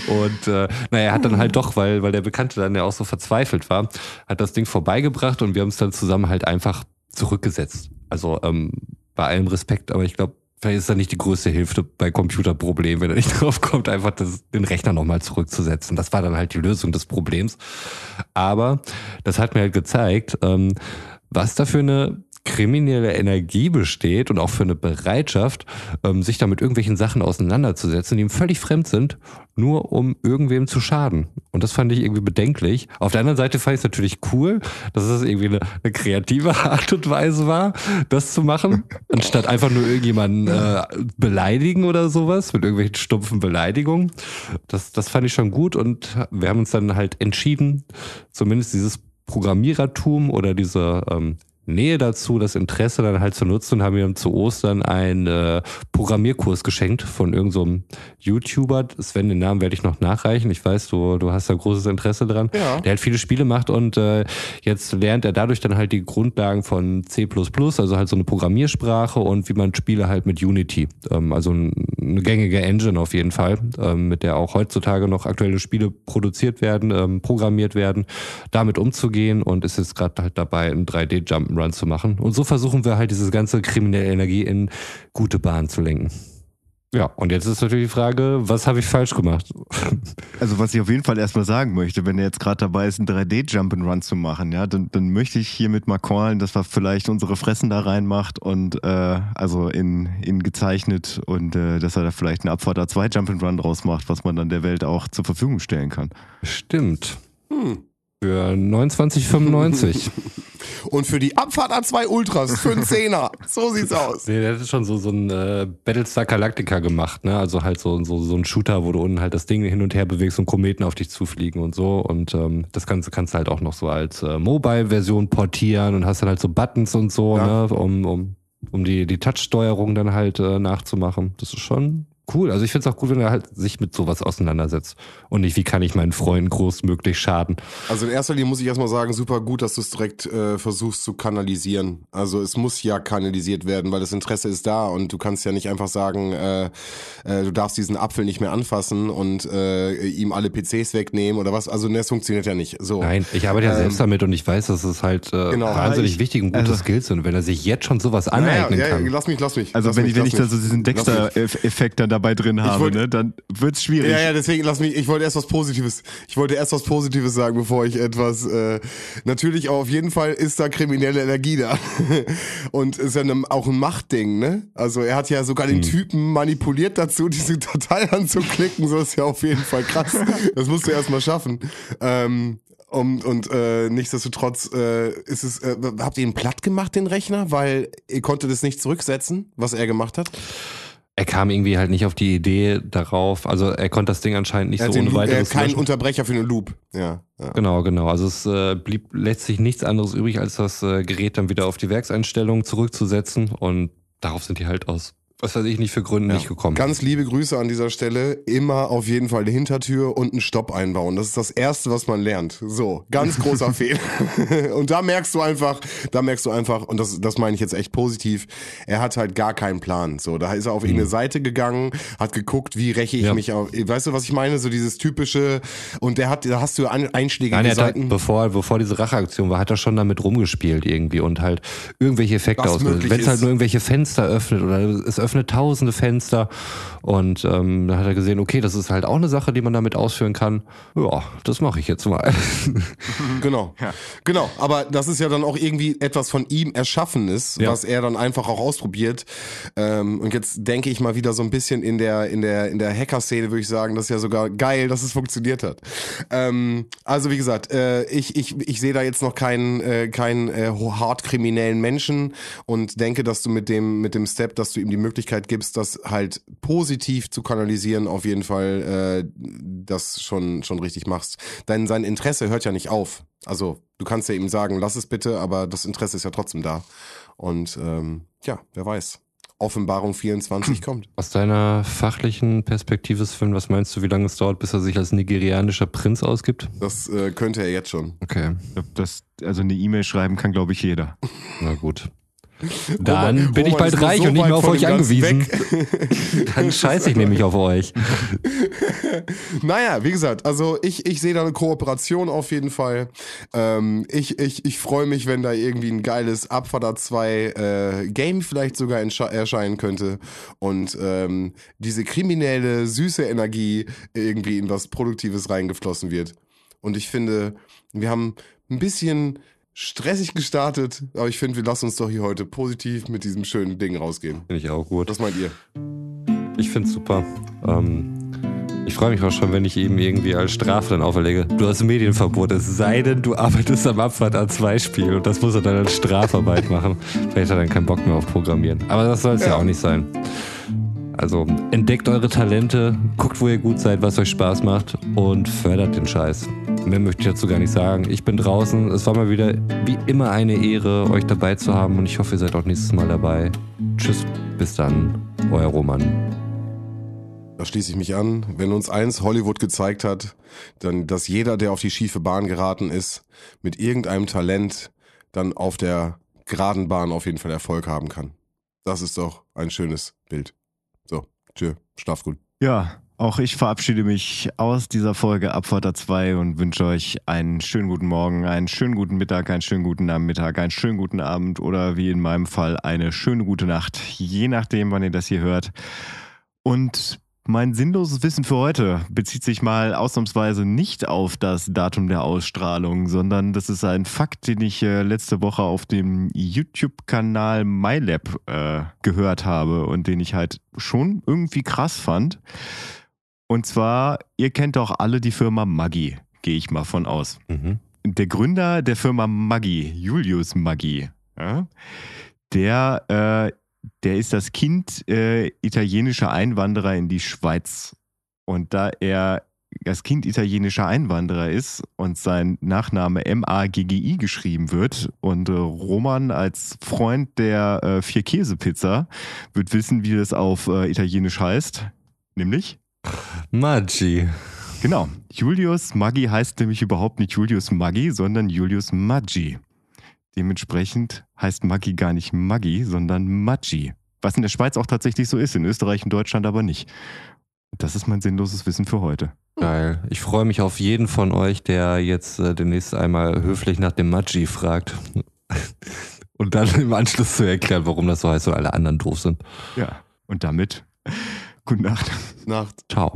S1: Und äh, naja, er hat dann halt doch, weil, weil der Bekannte dann ja auch so verzweifelt war, hat das Ding vorbeigebracht und wir haben es dann zusammen halt einfach zurückgesetzt. Also ähm, bei allem Respekt, aber ich glaube, vielleicht ist da nicht die größte Hilfe bei Computerproblemen, wenn er nicht drauf kommt, einfach das, den Rechner nochmal zurückzusetzen. Das war dann halt die Lösung des Problems. Aber das hat mir halt gezeigt, ähm, was da für eine kriminelle Energie besteht und auch für eine Bereitschaft, ähm, sich da mit irgendwelchen Sachen auseinanderzusetzen, die ihm völlig fremd sind, nur um irgendwem zu schaden. Und das fand ich irgendwie bedenklich. Auf der anderen Seite fand ich es natürlich cool, dass es irgendwie eine, eine kreative Art und Weise war, das zu machen, anstatt einfach nur irgendjemanden äh, beleidigen oder sowas, mit irgendwelchen stumpfen Beleidigungen. Das, das fand ich schon gut und wir haben uns dann halt entschieden, zumindest dieses Programmierertum oder diese ähm, Nähe dazu, das Interesse dann halt zu nutzen, und haben ihm zu Ostern einen äh, Programmierkurs geschenkt von irgendeinem so YouTuber. Sven, den Namen werde ich noch nachreichen. Ich weiß, du, du hast da großes Interesse dran.
S4: Ja.
S1: Der halt viele Spiele macht und äh, jetzt lernt er dadurch dann halt die Grundlagen von C, also halt so eine Programmiersprache und wie man Spiele halt mit Unity, ähm, also eine gängige Engine auf jeden Fall, ähm, mit der auch heutzutage noch aktuelle Spiele produziert werden, ähm, programmiert werden, damit umzugehen und ist jetzt gerade halt dabei, ein 3D-Jump Run zu machen. Und so versuchen wir halt diese ganze kriminelle Energie in gute Bahnen zu lenken. Ja, und jetzt ist natürlich die Frage, was habe ich falsch gemacht?
S3: Also, was ich auf jeden Fall erstmal sagen möchte, wenn er jetzt gerade dabei ist, einen 3D-Jump'n'Run zu machen, ja, dann, dann möchte ich hiermit mal callen, dass er vielleicht unsere Fressen da reinmacht und äh, also in, in gezeichnet und äh, dass er da vielleicht eine Abfahrt-A2-Jump'n'Run draus macht, was man dann der Welt auch zur Verfügung stellen kann.
S1: Stimmt.
S4: Hm.
S1: Für 29,95.
S4: Und für die Abfahrt A2 Ultras für einen Zehner. So sieht's aus.
S1: Nee, der hat schon so, so ein äh, Battlestar Galactica gemacht, ne? Also halt so, so, so ein Shooter, wo du unten halt das Ding hin und her bewegst und Kometen auf dich zufliegen und so. Und ähm, das Ganze kannst du halt auch noch so als äh, Mobile-Version portieren und hast dann halt so Buttons und so,
S4: Ja.
S1: ne? Um, um, um die, die Touch-Steuerung dann halt äh, nachzumachen. Das ist schon cool. Also ich finde es auch gut, wenn er halt sich mit sowas auseinandersetzt. Und nicht, wie kann ich meinen Freunden großmöglich schaden.
S4: Also in erster Linie muss ich erstmal sagen, super gut, dass du es direkt äh, versuchst zu kanalisieren. Also es muss ja kanalisiert werden, weil das Interesse ist da und du kannst ja nicht einfach sagen, äh, äh, du darfst diesen Apfel nicht mehr anfassen und äh, ihm alle PCs wegnehmen oder was. Also ne, das funktioniert ja nicht. So.
S1: Nein, ich arbeite ja
S4: Ähm,
S1: selbst damit und ich weiß, dass es halt äh,
S4: Genau.
S1: wahnsinnig
S3: Ich-
S1: wichtig und gute
S3: also-
S1: Skills sind. Wenn er sich jetzt schon sowas
S4: Ja, ja,
S1: aneignen
S4: ja,
S1: kann.
S4: lass mich, lass mich.
S3: Also
S4: lass
S3: wenn
S4: mich,
S3: ich, wenn ich da so diesen. Dexter-Effekt dann dabei drin habe,
S4: wollte-
S3: ne, dann wird's schwierig.
S4: Ja, ja, deswegen lass mich, ich wollte erst was Positives, ich wollte erst was Positives sagen, bevor ich etwas, äh, natürlich auf jeden Fall ist da kriminelle Energie da. Und ist ja ne, auch ein Machtding, ne? Also er hat ja sogar den Typen manipuliert dazu, diese Datei anzuklicken, so ist ja auf jeden Fall krass. Das musst du erst mal schaffen. Ähm, und, und äh, nichtsdestotrotz äh, ist es, äh, habt ihr ihn platt gemacht, den Rechner, weil ihr konntet es nicht zurücksetzen, was er gemacht hat?
S1: Er kam irgendwie halt nicht auf die Idee darauf. Also er konnte das Ding anscheinend nicht
S4: Er
S1: so ohne
S4: Loop,
S1: weiteres
S4: kein
S1: löschen.
S4: Unterbrecher für den Loop. Ja, ja.
S1: Genau, genau. Also es äh, blieb letztlich nichts anderes übrig, als das äh, Gerät dann wieder auf die Werkseinstellungen zurückzusetzen. Und darauf sind die halt aus, was weiß ich nicht für Gründen nicht gekommen.
S4: Ganz liebe Grüße an dieser Stelle. Immer auf jeden Fall eine Hintertür und einen Stopp einbauen. Das ist das Erste, was man lernt. So, ganz großer Fehler. und da merkst du einfach, da merkst du einfach, und das, das meine ich jetzt echt positiv, er hat halt gar keinen Plan. So, da ist er auf irgendeine Seite gegangen, hat geguckt, wie räche ich
S1: Mhm. Ja.
S4: mich auf. Weißt du, was ich meine? So dieses typische, und der hat, da hast du ein- einschlägige
S1: Nein, er hat
S4: Seiten.
S1: halt, bevor, bevor diese Racheaktion war, hat er schon damit rumgespielt irgendwie und halt irgendwelche Effekte ausgelöst. Wenn es halt nur irgendwelche Fenster öffnet oder es öffnet tausende Fenster und ähm, dann hat er gesehen, okay, das ist halt auch eine Sache, die man damit ausführen kann. Ja, das mache ich jetzt mal.
S4: Genau. Genau. Aber das ist ja dann auch irgendwie etwas von ihm Erschaffenes,
S1: Ja.
S4: was er dann einfach auch ausprobiert. Ähm, und jetzt denke ich mal wieder so ein bisschen in der, in der, in der Hacker-Szene, würde ich sagen, das ist ja sogar geil, dass es funktioniert hat. Ähm, also wie gesagt, äh, ich, ich, ich sehe da jetzt noch keinen, äh, keinen äh, hart kriminellen Menschen und denke, dass du mit dem, mit dem Step, dass du ihm die Möglichkeit gibst, das halt positiv zu kanalisieren, auf jeden Fall äh, das schon, schon richtig machst. Denn sein Interesse hört ja nicht auf. Also du kannst ja ihm sagen, lass es bitte, aber das Interesse ist ja trotzdem da. Und ähm, ja, wer weiß. Offenbarung 24 kommt.
S1: Aus deiner fachlichen Perspektive, Sven, was meinst du, wie lange es dauert, bis er sich als nigerianischer Prinz ausgibt?
S4: Das äh, könnte er jetzt schon.
S1: Okay,
S3: Das, also eine E-Mail schreiben kann, glaube ich, jeder.
S1: na gut. Dann
S4: Roman-
S1: bin ich
S4: Roman
S1: bald
S4: ist nur
S1: reich
S4: so
S1: und nicht mehr auf euch angewiesen. Dann scheiße ich nämlich auf euch.
S4: Naja, wie gesagt, also ich, ich sehe da eine Kooperation auf jeden Fall. Ähm, ich ich, ich freue mich, wenn da irgendwie ein geiles Abfahrer 2 äh, Game vielleicht sogar erscheinen könnte und ähm, diese kriminelle, süße Energie irgendwie in was Produktives reingeflossen wird. Und ich finde, wir haben ein bisschen stressig gestartet, aber ich finde, wir lassen uns doch hier heute positiv mit diesem schönen Ding rausgehen.
S1: Finde ich auch gut.
S4: Was meint ihr?
S1: Ich finde es super. Ähm, ich freue mich auch schon, wenn ich ihm irgendwie als Strafe dann auferlege. Du hast Medienverbot, es sei denn, du arbeitest am Abfahrt A2-Spiel und das muss er dann als Strafarbeit machen. Vielleicht hat er dann keinen Bock mehr auf Programmieren. Aber das soll es ja.
S4: Ja.
S1: auch nicht sein. Also entdeckt eure Talente, guckt, wo ihr gut seid, was euch Spaß macht und fördert den Scheiß. Mehr möchte ich dazu gar nicht sagen. Ich bin draußen. Es war mal wieder wie immer eine Ehre, euch dabei zu haben und ich hoffe, ihr seid auch nächstes Mal dabei. Tschüss, bis dann, euer Roman.
S4: Da schließe ich mich an. Wenn uns eins Hollywood gezeigt hat, dann, dass jeder, der auf die schiefe Bahn geraten ist, mit irgendeinem Talent dann auf der geraden Bahn auf jeden Fall Erfolg haben kann. Das ist doch ein schönes Bild. So, tschö, schlaf gut.
S3: Ja, auch ich verabschiede mich aus dieser Folge Abfahrter 2 und wünsche euch einen schönen guten Morgen, einen schönen guten Mittag, einen schönen guten Nachmittag, einen schönen guten Abend oder wie in meinem Fall eine schöne gute Nacht, je nachdem, wann ihr das hier hört. Und mein sinnloses Wissen für heute bezieht sich mal ausnahmsweise nicht auf das Datum der Ausstrahlung, sondern das ist ein Fakt, den ich äh, letzte Woche auf dem YouTube-Kanal MyLab äh, gehört habe und den ich halt schon irgendwie krass fand. Und zwar, ihr kennt doch alle die Firma Maggi, gehe ich mal von aus.
S1: Mhm.
S3: Der Gründer der Firma Maggi, Julius Maggi, ja, der, äh, der ist das Kind äh, italienischer Einwanderer in die Schweiz. Und da er das Kind italienischer Einwanderer ist und sein Nachname M-A-G-G-I geschrieben wird und äh, Roman als Freund der äh, Vier-Käse-Pizza wird wissen, wie das auf äh, Italienisch heißt. Nämlich?
S1: Maggi.
S3: Genau. Julius Maggi heißt nämlich überhaupt nicht Julius Maggi, sondern Julius Maggi. Dementsprechend heißt Maggi gar nicht Maggi, sondern Maggi. Was in der Schweiz auch tatsächlich so ist, in Österreich und Deutschland aber nicht. Das ist mein sinnloses Wissen für heute.
S1: Geil. Ich freue mich auf jeden von euch, der jetzt äh, demnächst einmal höflich nach dem Maggi fragt. Und dann im Anschluss zu erklären, warum das so heißt und alle anderen doof sind.
S3: Ja. Und damit, gute Nacht.
S4: Nacht.
S1: Ciao.